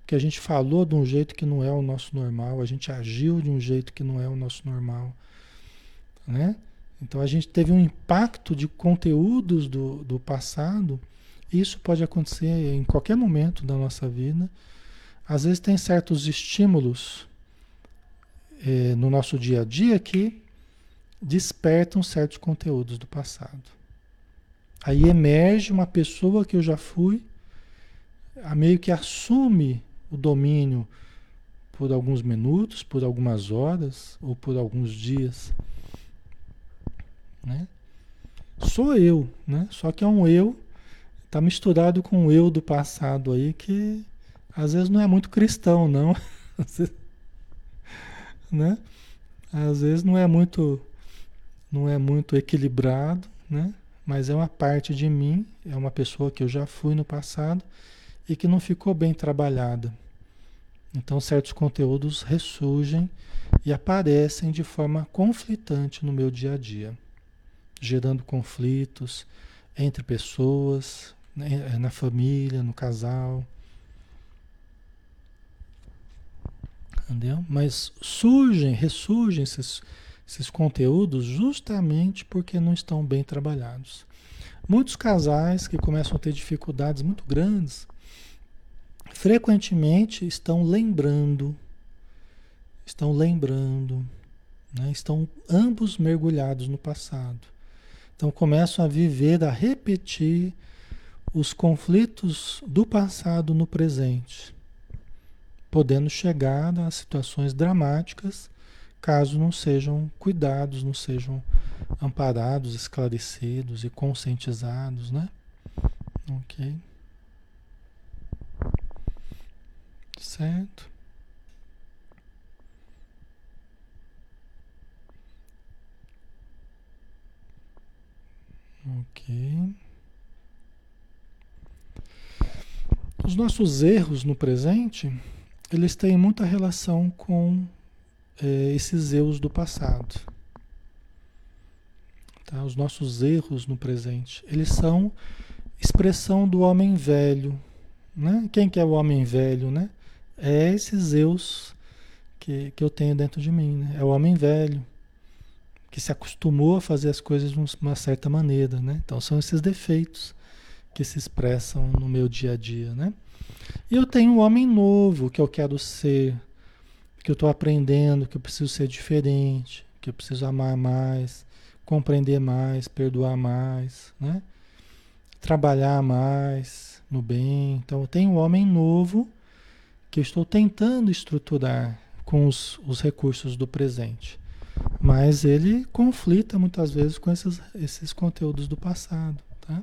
Porque a gente falou de um jeito que não é o nosso normal, a gente agiu de um jeito que não é o nosso normal. Né? Então a gente teve um impacto de conteúdos do, do passado. Isso pode acontecer em qualquer momento da nossa vida. Às vezes tem certos estímulos eh, no nosso dia a dia que despertam certos conteúdos do passado. Aí emerge uma pessoa que eu já fui, a meio que assume o domínio por alguns minutos, por algumas horas ou por alguns dias. Né? Sou eu, né? Só que é um eu, está misturado com o eu do passado aí que às vezes não é muito cristão, não. né? Às vezes não é muito não é muito equilibrado, né? Mas é uma parte de mim, é uma pessoa que eu já fui no passado e que não ficou bem trabalhada. Então certos conteúdos ressurgem e aparecem de forma conflitante no meu dia a dia, gerando conflitos entre pessoas, né, na família, no casal. Entendeu? Mas surgem, ressurgem esses, esses conteúdos justamente porque não estão bem trabalhados. Muitos casais que começam a ter dificuldades muito grandes, frequentemente estão lembrando, estão lembrando, né? estão ambos mergulhados no passado. Então começam a viver, a repetir os conflitos do passado no presente podendo chegar a situações dramáticas caso não sejam cuidados, não sejam amparados, esclarecidos e conscientizados, né? Ok. Certo. Ok. Os nossos erros no presente eles têm muita relação com é, esses erros do passado. Tá? Os nossos erros no presente, eles são expressão do homem velho. Né? Quem que é o homem velho? Né? É esses erros que, que eu tenho dentro de mim. Né? É o homem velho que se acostumou a fazer as coisas de uma certa maneira. Né? Então são esses defeitos que se expressam no meu dia a dia. Né? E eu tenho um homem novo que eu quero ser, que eu estou aprendendo, que eu preciso ser diferente, que eu preciso amar mais, compreender mais, perdoar mais, né? Trabalhar mais no bem. Então eu tenho um homem novo que eu estou tentando estruturar com os, os recursos do presente. Mas ele conflita muitas vezes com esses, esses conteúdos do passado, tá?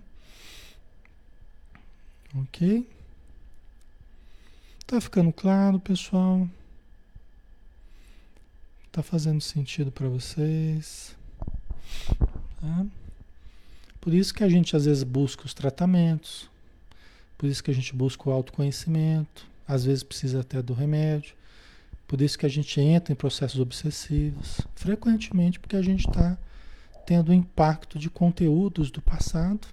Ok? Tá ficando claro, pessoal? Tá fazendo sentido para vocês? Tá? Por isso que a gente às vezes busca os tratamentos, por isso que a gente busca o autoconhecimento, às vezes precisa até do remédio, por isso que a gente entra em processos obsessivos, frequentemente porque a gente está tendo impacto de conteúdos do passado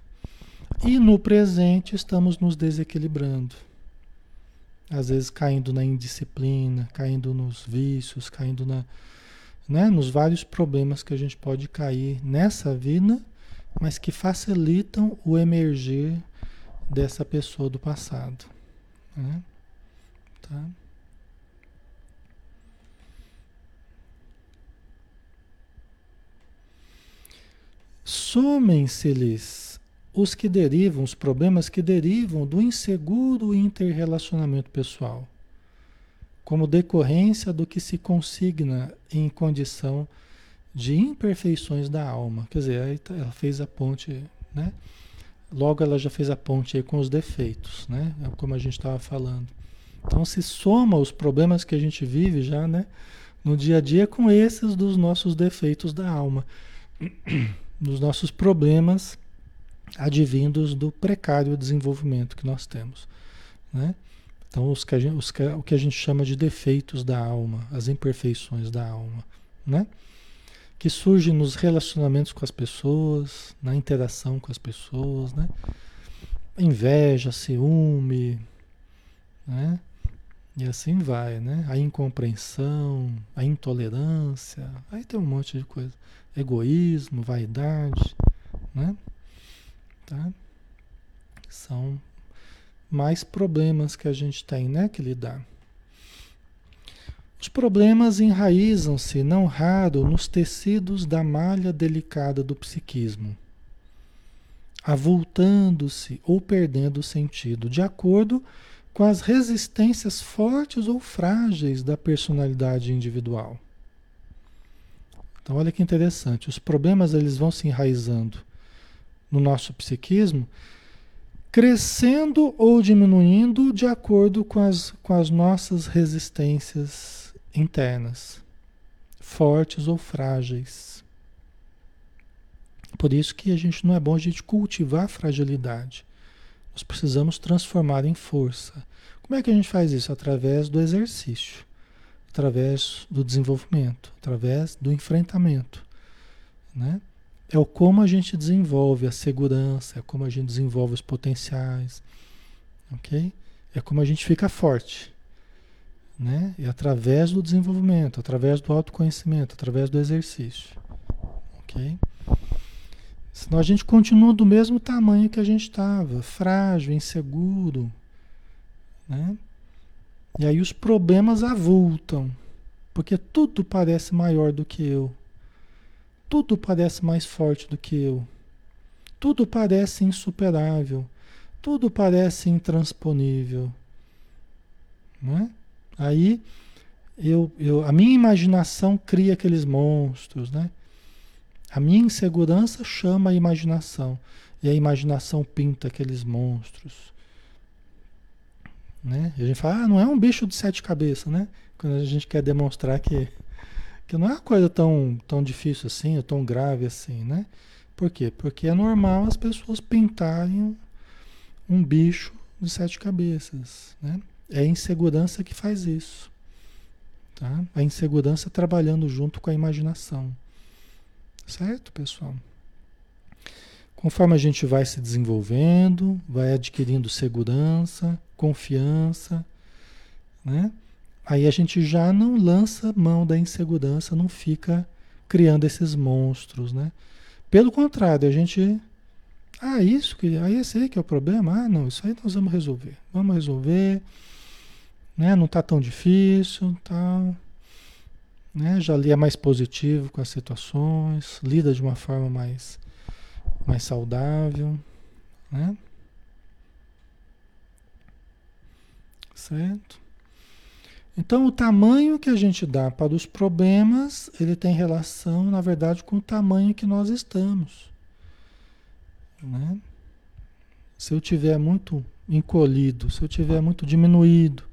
e no presente estamos nos desequilibrando às vezes caindo na indisciplina, caindo nos vícios, caindo na, né, nos vários problemas que a gente pode cair nessa vida, mas que facilitam o emergir dessa pessoa do passado. Né? Tá? Somem-se-lhes os que derivam, os problemas que derivam do inseguro interrelacionamento pessoal, como decorrência do que se consigna em condição de imperfeições da alma. Quer dizer, tá, ela fez a ponte, né? Logo ela já fez a ponte aí com os defeitos, né? É como a gente estava falando. Então se soma os problemas que a gente vive já, né? No dia a dia com esses dos nossos defeitos da alma, dos nossos problemas advindos do precário desenvolvimento que nós temos. Né? Então, os que gente, os que, o que a gente chama de defeitos da alma, as imperfeições da alma, né? que surgem nos relacionamentos com as pessoas, na interação com as pessoas, né? inveja, ciúme, né? e assim vai, né? a incompreensão, a intolerância, aí tem um monte de coisa, egoísmo, vaidade, né? Tá? São mais problemas que a gente tem, né, que lidar. Os problemas enraizam-se, não raro, nos tecidos da malha delicada do psiquismo, avultando-se ou perdendo o sentido, de acordo com as resistências fortes ou frágeis da personalidade individual. Então, olha que interessante, os problemas eles vão se enraizando no nosso psiquismo, crescendo ou diminuindo de acordo com as, com as nossas resistências internas, fortes ou frágeis. Por isso que a gente não é bom a gente cultivar a fragilidade. Nós precisamos transformar em força. Como é que a gente faz isso? Através do exercício, através do desenvolvimento, através do enfrentamento. Né? É o como a gente desenvolve a segurança, é como a gente desenvolve os potenciais, ok? É como a gente fica forte, né? E através do desenvolvimento, através do autoconhecimento, através do exercício, ok? Senão a gente continua do mesmo tamanho que a gente estava, frágil, inseguro, né? E aí os problemas avultam, porque tudo parece maior do que eu. Tudo parece mais forte do que eu. Tudo parece insuperável. Tudo parece intransponível. Não é? Aí eu, eu, a minha imaginação cria aqueles monstros, né? A minha insegurança chama a imaginação. E a imaginação pinta aqueles monstros. Né? E a gente fala, ah, não é um bicho de sete cabeças, né? Quando a gente quer demonstrar que que não é uma coisa tão, tão difícil assim, ou tão grave assim, né? Por quê? Porque é normal as pessoas pintarem um bicho de sete cabeças, né? É a insegurança que faz isso, tá? A insegurança trabalhando junto com a imaginação, certo, pessoal? Conforme a gente vai se desenvolvendo, vai adquirindo segurança, confiança, né? Aí a gente já não lança mão da insegurança, não fica criando esses monstros, né? Pelo contrário, a gente. Ah, isso que. Aí esse aí que é o problema? Ah, não, isso aí nós vamos resolver. Vamos resolver. Né? Não está tão difícil, tal. Né? Já é mais positivo com as situações, lida de uma forma mais, mais saudável, né? Certo? Então, o tamanho que a gente dá para os problemas, ele tem relação, na verdade, com o tamanho que nós estamos. Né? Se eu tiver muito encolhido, se eu tiver muito diminuído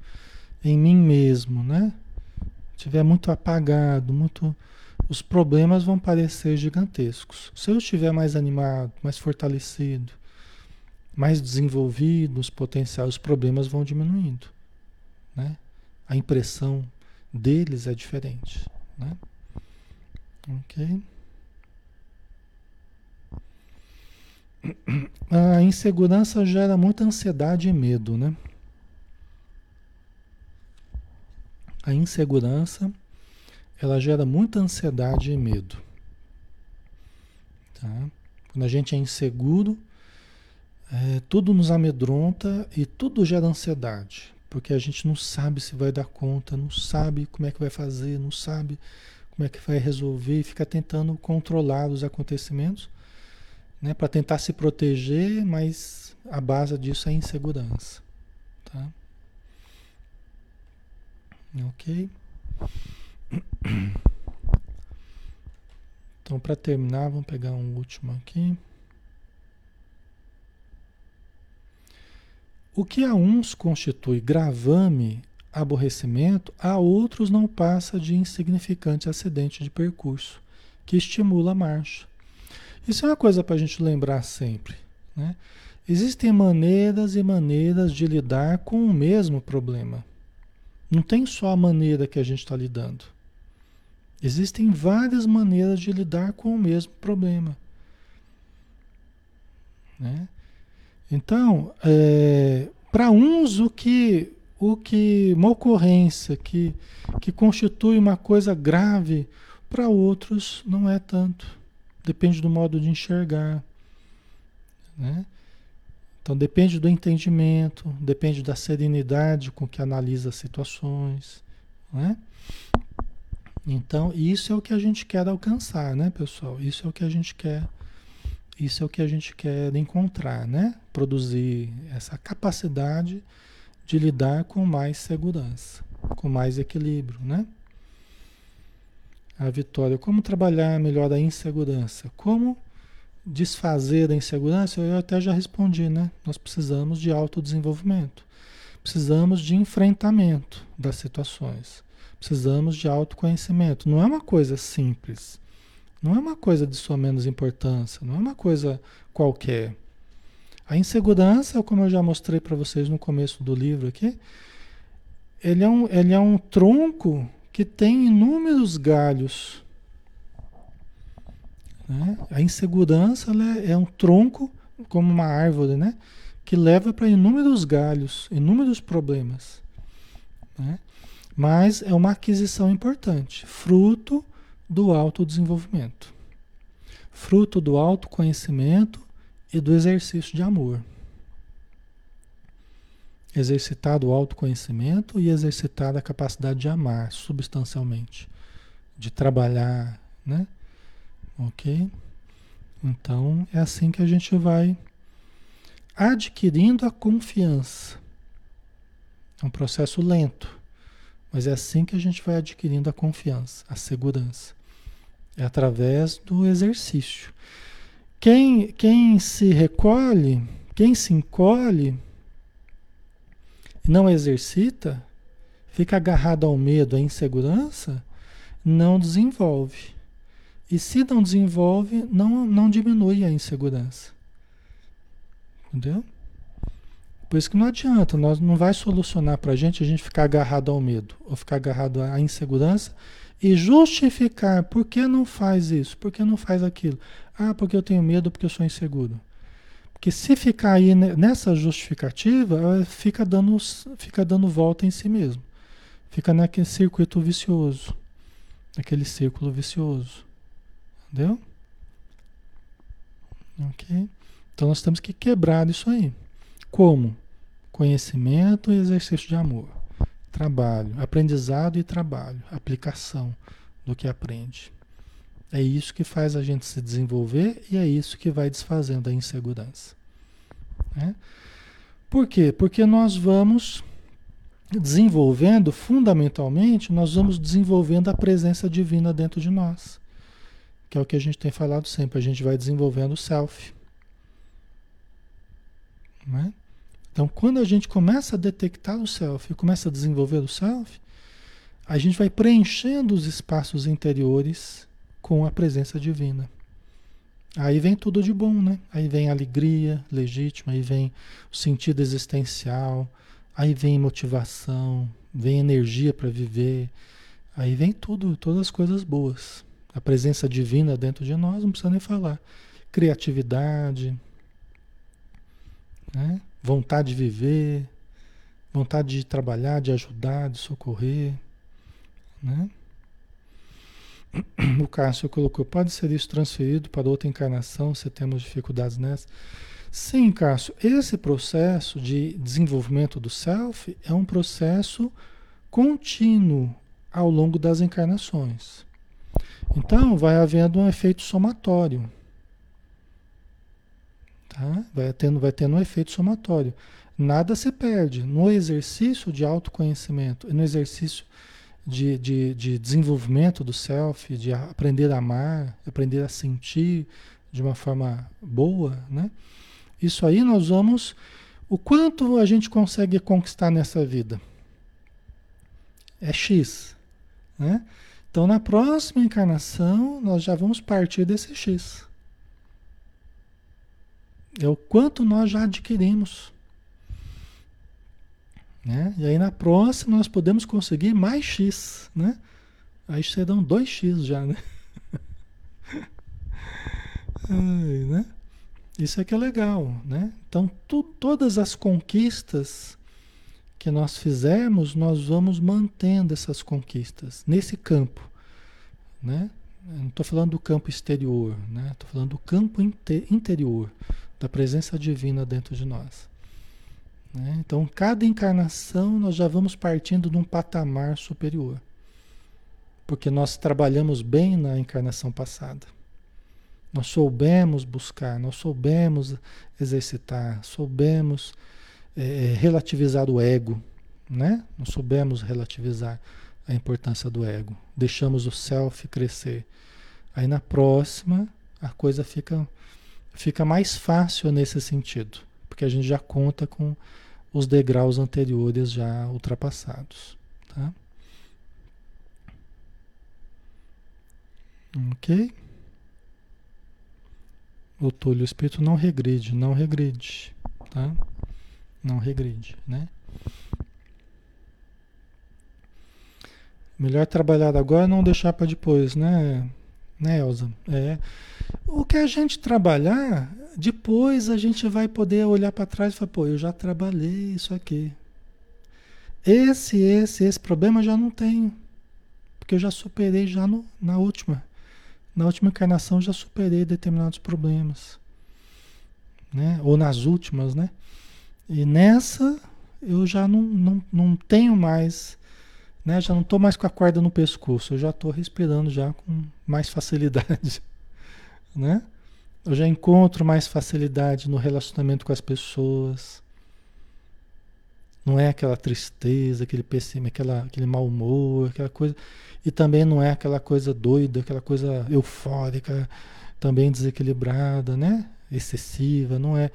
em mim mesmo, né? Tiver muito apagado, muito os problemas vão parecer gigantescos. Se eu estiver mais animado, mais fortalecido, mais desenvolvido, os potenciais, os problemas vão diminuindo, né? A impressão deles é diferente. Né? Ok? A insegurança gera muita ansiedade e medo, né? A insegurança ela gera muita ansiedade e medo. Tá? Quando a gente é inseguro, é, tudo nos amedronta e tudo gera ansiedade porque a gente não sabe se vai dar conta, não sabe como é que vai fazer, não sabe como é que vai resolver e fica tentando controlar os acontecimentos, né, para tentar se proteger, mas a base disso é insegurança, tá? OK? Então, para terminar, vamos pegar um último aqui. O que a uns constitui gravame, aborrecimento, a outros não passa de insignificante acidente de percurso, que estimula a marcha. Isso é uma coisa para a gente lembrar sempre. Né? Existem maneiras e maneiras de lidar com o mesmo problema. Não tem só a maneira que a gente está lidando. Existem várias maneiras de lidar com o mesmo problema. Né? Então, é, para uns o que o que uma ocorrência que, que constitui uma coisa grave, para outros não é tanto. Depende do modo de enxergar. Né? Então depende do entendimento, depende da serenidade com que analisa as situações. Né? Então, isso é o que a gente quer alcançar, né, pessoal? Isso é o que a gente quer, isso é o que a gente quer encontrar, né? Produzir essa capacidade de lidar com mais segurança, com mais equilíbrio, né? A vitória, como trabalhar melhor a insegurança? Como desfazer da insegurança? Eu até já respondi, né? Nós precisamos de autodesenvolvimento. Precisamos de enfrentamento das situações. Precisamos de autoconhecimento. Não é uma coisa simples. Não é uma coisa de sua menos importância. Não é uma coisa qualquer. A insegurança, como eu já mostrei para vocês no começo do livro aqui, ele é um, ele é um tronco que tem inúmeros galhos. Né? A insegurança é, é um tronco, como uma árvore, né? que leva para inúmeros galhos, inúmeros problemas. Né? Mas é uma aquisição importante, fruto do autodesenvolvimento, fruto do autoconhecimento e do exercício de amor. Exercitar o autoconhecimento e exercitar a capacidade de amar substancialmente, de trabalhar, né? Ok? Então é assim que a gente vai adquirindo a confiança. É um processo lento mas é assim que a gente vai adquirindo a confiança, a segurança. É através do exercício. Quem, quem se recolhe, quem se encolhe, não exercita, fica agarrado ao medo, à insegurança, não desenvolve. E se não desenvolve, não, não diminui a insegurança. Entendeu? Por isso que não adianta, nós não vai solucionar para a gente a gente ficar agarrado ao medo, ou ficar agarrado à insegurança e justificar por que não faz isso, por que não faz aquilo. Ah, porque eu tenho medo, porque eu sou inseguro. Porque se ficar aí nessa justificativa, fica dando, fica dando volta em si mesmo. Fica naquele circuito vicioso. Naquele círculo vicioso. Entendeu? Ok? Então nós temos que quebrar isso aí. Como? Conhecimento e exercício de amor. Trabalho, aprendizado e trabalho, aplicação do que aprende. É isso que faz a gente se desenvolver e é isso que vai desfazendo a insegurança. Né? Por quê? Porque nós vamos desenvolvendo, fundamentalmente, nós vamos desenvolvendo a presença divina dentro de nós. Que é o que a gente tem falado sempre, a gente vai desenvolvendo o self. Né? Então, quando a gente começa a detectar o self começa a desenvolver o self, a gente vai preenchendo os espaços interiores com a presença divina. Aí vem tudo de bom, né? Aí vem alegria legítima, aí vem o sentido existencial, aí vem motivação, vem energia para viver, aí vem tudo, todas as coisas boas. A presença divina dentro de nós, não precisa nem falar. Criatividade, né? Vontade de viver, vontade de trabalhar, de ajudar, de socorrer. Né? O Cássio colocou, pode ser isso transferido para outra encarnação se temos dificuldades nessa? Sim, Cássio, esse processo de desenvolvimento do self é um processo contínuo ao longo das encarnações. Então, vai havendo um efeito somatório. Tá? Vai, tendo, vai tendo um efeito somatório. Nada se perde. No exercício de autoconhecimento, no exercício de, de, de desenvolvimento do self, de aprender a amar, aprender a sentir de uma forma boa, né? Isso aí nós vamos. O quanto a gente consegue conquistar nessa vida? É X. Né? Então, na próxima encarnação, nós já vamos partir desse X. É o quanto nós já adquirimos. Né? E aí na próxima nós podemos conseguir mais X. Né? Aí serão 2X já, né? Ai, né? Isso é que é legal, né? Então, tu, todas as conquistas que nós fizermos, nós vamos mantendo essas conquistas nesse campo, né? Não estou falando do campo exterior, né? Estou falando do campo interior, da presença divina dentro de nós. Né? Então, cada encarnação nós já vamos partindo de um patamar superior. porque nós trabalhamos bem na encarnação passada. Nós soubemos buscar, nós soubemos exercitar, soubemos é, relativizar o ego, né? Nós soubemos relativizar a importância do ego. Deixamos o self crescer. Aí na próxima a coisa fica fica mais fácil nesse sentido, porque a gente já conta com os degraus anteriores já ultrapassados, tá? Ok? O Túlio, o espírito não regride, não regride, tá? Não regride, né? Melhor trabalhar agora não deixar para depois, né? Né, Elza? É. O que a gente trabalhar, depois a gente vai poder olhar para trás e falar, pô, eu já trabalhei isso aqui. Esse, esse, esse problema eu já não tenho. Porque eu já superei já no, na última. Na última encarnação já superei determinados problemas. Né? Ou nas últimas, né? E nessa eu já não, não, não tenho mais, né? Já não estou mais com a corda no pescoço, eu já estou respirando já com mais facilidade, né? Eu já encontro mais facilidade no relacionamento com as pessoas. Não é aquela tristeza, aquele pessimismo, aquela, aquele mau humor, aquela coisa. E também não é aquela coisa doida, aquela coisa eufórica, também desequilibrada, né? Excessiva, não é.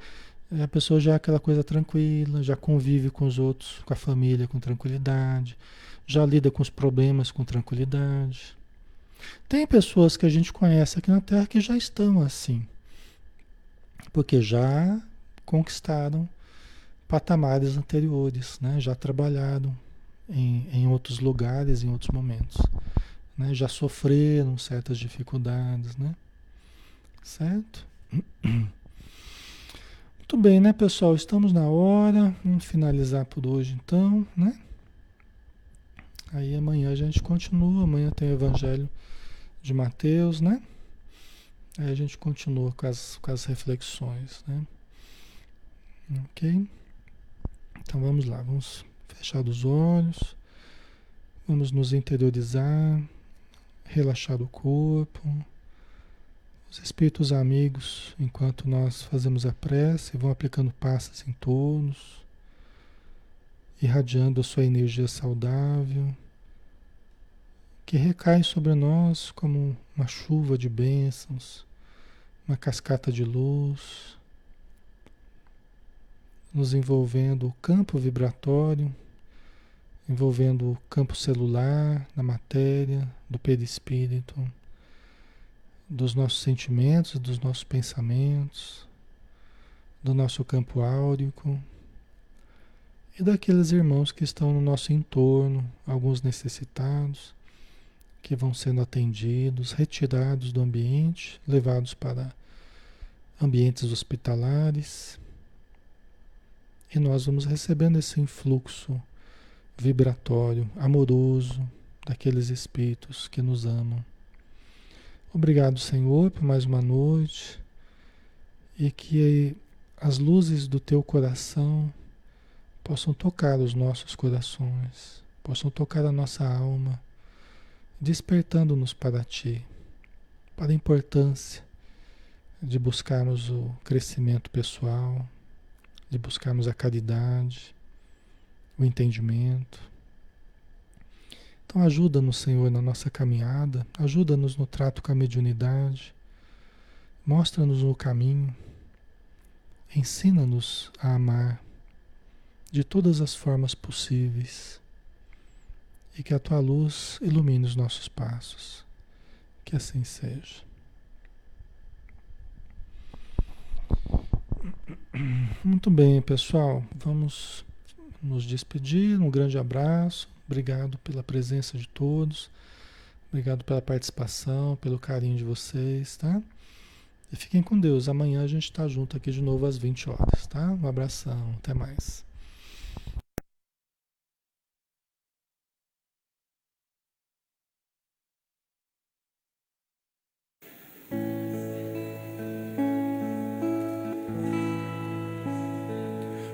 A pessoa já é aquela coisa tranquila, já convive com os outros, com a família com tranquilidade, já lida com os problemas com tranquilidade. Tem pessoas que a gente conhece aqui na Terra que já estão assim, porque já conquistaram patamares anteriores, né? já trabalharam em, em outros lugares, em outros momentos. Né? Já sofreram certas dificuldades, né? Certo? Muito bem, né, pessoal? Estamos na hora. Vamos finalizar por hoje, então, né? Aí amanhã a gente continua. Amanhã tem o Evangelho de Mateus, né? Aí a gente continua com as, com as reflexões, né? Ok? Então vamos lá, vamos fechar os olhos, vamos nos interiorizar, relaxar o corpo os espíritos amigos, enquanto nós fazemos a prece, vão aplicando passos em tornos, irradiando a sua energia saudável, que recai sobre nós como uma chuva de bênçãos, uma cascata de luz, nos envolvendo o campo vibratório, envolvendo o campo celular, na matéria, do perispírito dos nossos sentimentos, dos nossos pensamentos, do nosso campo áurico e daqueles irmãos que estão no nosso entorno, alguns necessitados, que vão sendo atendidos, retirados do ambiente, levados para ambientes hospitalares. E nós vamos recebendo esse influxo vibratório, amoroso daqueles espíritos que nos amam. Obrigado, Senhor, por mais uma noite e que as luzes do teu coração possam tocar os nossos corações, possam tocar a nossa alma, despertando-nos para ti, para a importância de buscarmos o crescimento pessoal, de buscarmos a caridade, o entendimento. Então ajuda-nos, Senhor, na nossa caminhada, ajuda-nos no trato com a mediunidade, mostra-nos o caminho, ensina-nos a amar de todas as formas possíveis e que a tua luz ilumine os nossos passos. Que assim seja. Muito bem, pessoal. Vamos nos despedir. Um grande abraço. Obrigado pela presença de todos. Obrigado pela participação, pelo carinho de vocês, tá? E fiquem com Deus. Amanhã a gente está junto aqui de novo às 20 horas, tá? Um abração. Até mais.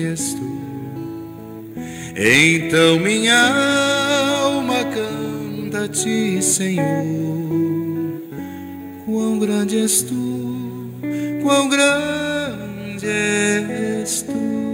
és tu. Então minha alma canta a ti, Senhor. Quão grande és tu, quão grande és tu.